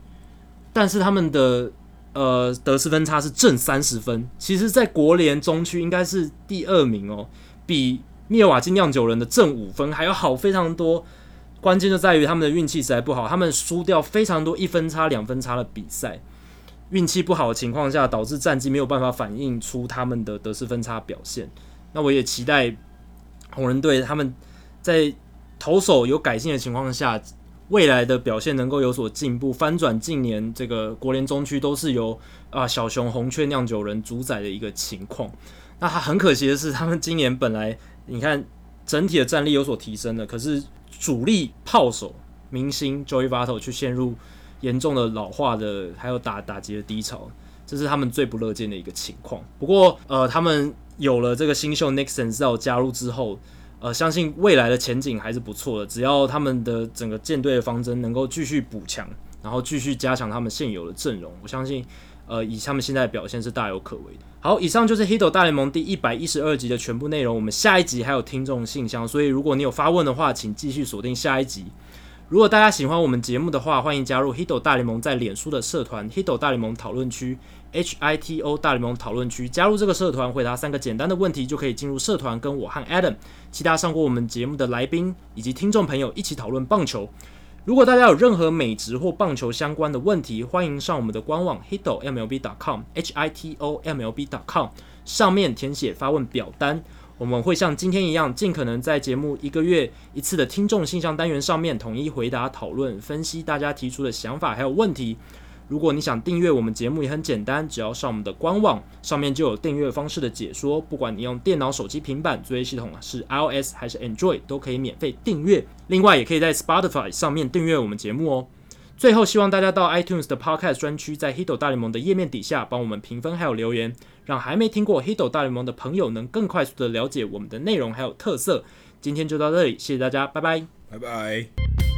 但是他们的呃，得失分差是正三十分，其实，在国联中区应该是第二名哦，比密尔瓦基酿酒人的正五分还要好非常多。关键就在于他们的运气实在不好，他们输掉非常多一分差、两分差的比赛，运气不好的情况下，导致战绩没有办法反映出他们的得失分差表现。那我也期待红人队他们在投手有改进的情况下。未来的表现能够有所进步，翻转近年这个国联中区都是由啊小熊红雀酿酒人主宰的一个情况。那他很可惜的是，他们今年本来你看整体的战力有所提升的，可是主力炮手明星 Joey Votto 却陷入严重的老化的还有打打击的低潮，这是他们最不乐见的一个情况。不过呃，他们有了这个新秀 Nixon 加入之后。呃，相信未来的前景还是不错的。只要他们的整个舰队的方针能够继续补强，然后继续加强他们现有的阵容，我相信，呃，以他们现在的表现是大有可为的。好，以上就是《Hito 大联盟》第一百一十二集的全部内容。我们下一集还有听众信箱，所以如果你有发问的话，请继续锁定下一集。如果大家喜欢我们节目的话，欢迎加入《Hito 大联盟》在脸书的社团《Hito 大联盟讨论区》。H I T O 大联盟讨论区，加入这个社团，回答三个简单的问题，就可以进入社团，跟我和 Adam、其他上过我们节目的来宾以及听众朋友一起讨论棒球。如果大家有任何美职或棒球相关的问题，欢迎上我们的官网 Hito MLB dot com H I T O M L B dot com 上面填写发问表单，我们会像今天一样，尽可能在节目一个月一次的听众信箱单元上面统一回答、讨论、分析大家提出的想法还有问题。如果你想订阅我们节目，也很简单，只要上我们的官网，上面就有订阅方式的解说。不管你用电脑、手机、平板，作业系统啊是 iOS 还是 Android，都可以免费订阅。另外，也可以在 Spotify 上面订阅我们节目哦。最后，希望大家到 iTunes 的 Podcast 专区，在 Hito 大联盟的页面底下帮我们评分还有留言，让还没听过 Hito 大联盟的朋友能更快速的了解我们的内容还有特色。今天就到这里，谢谢大家，拜拜，拜拜。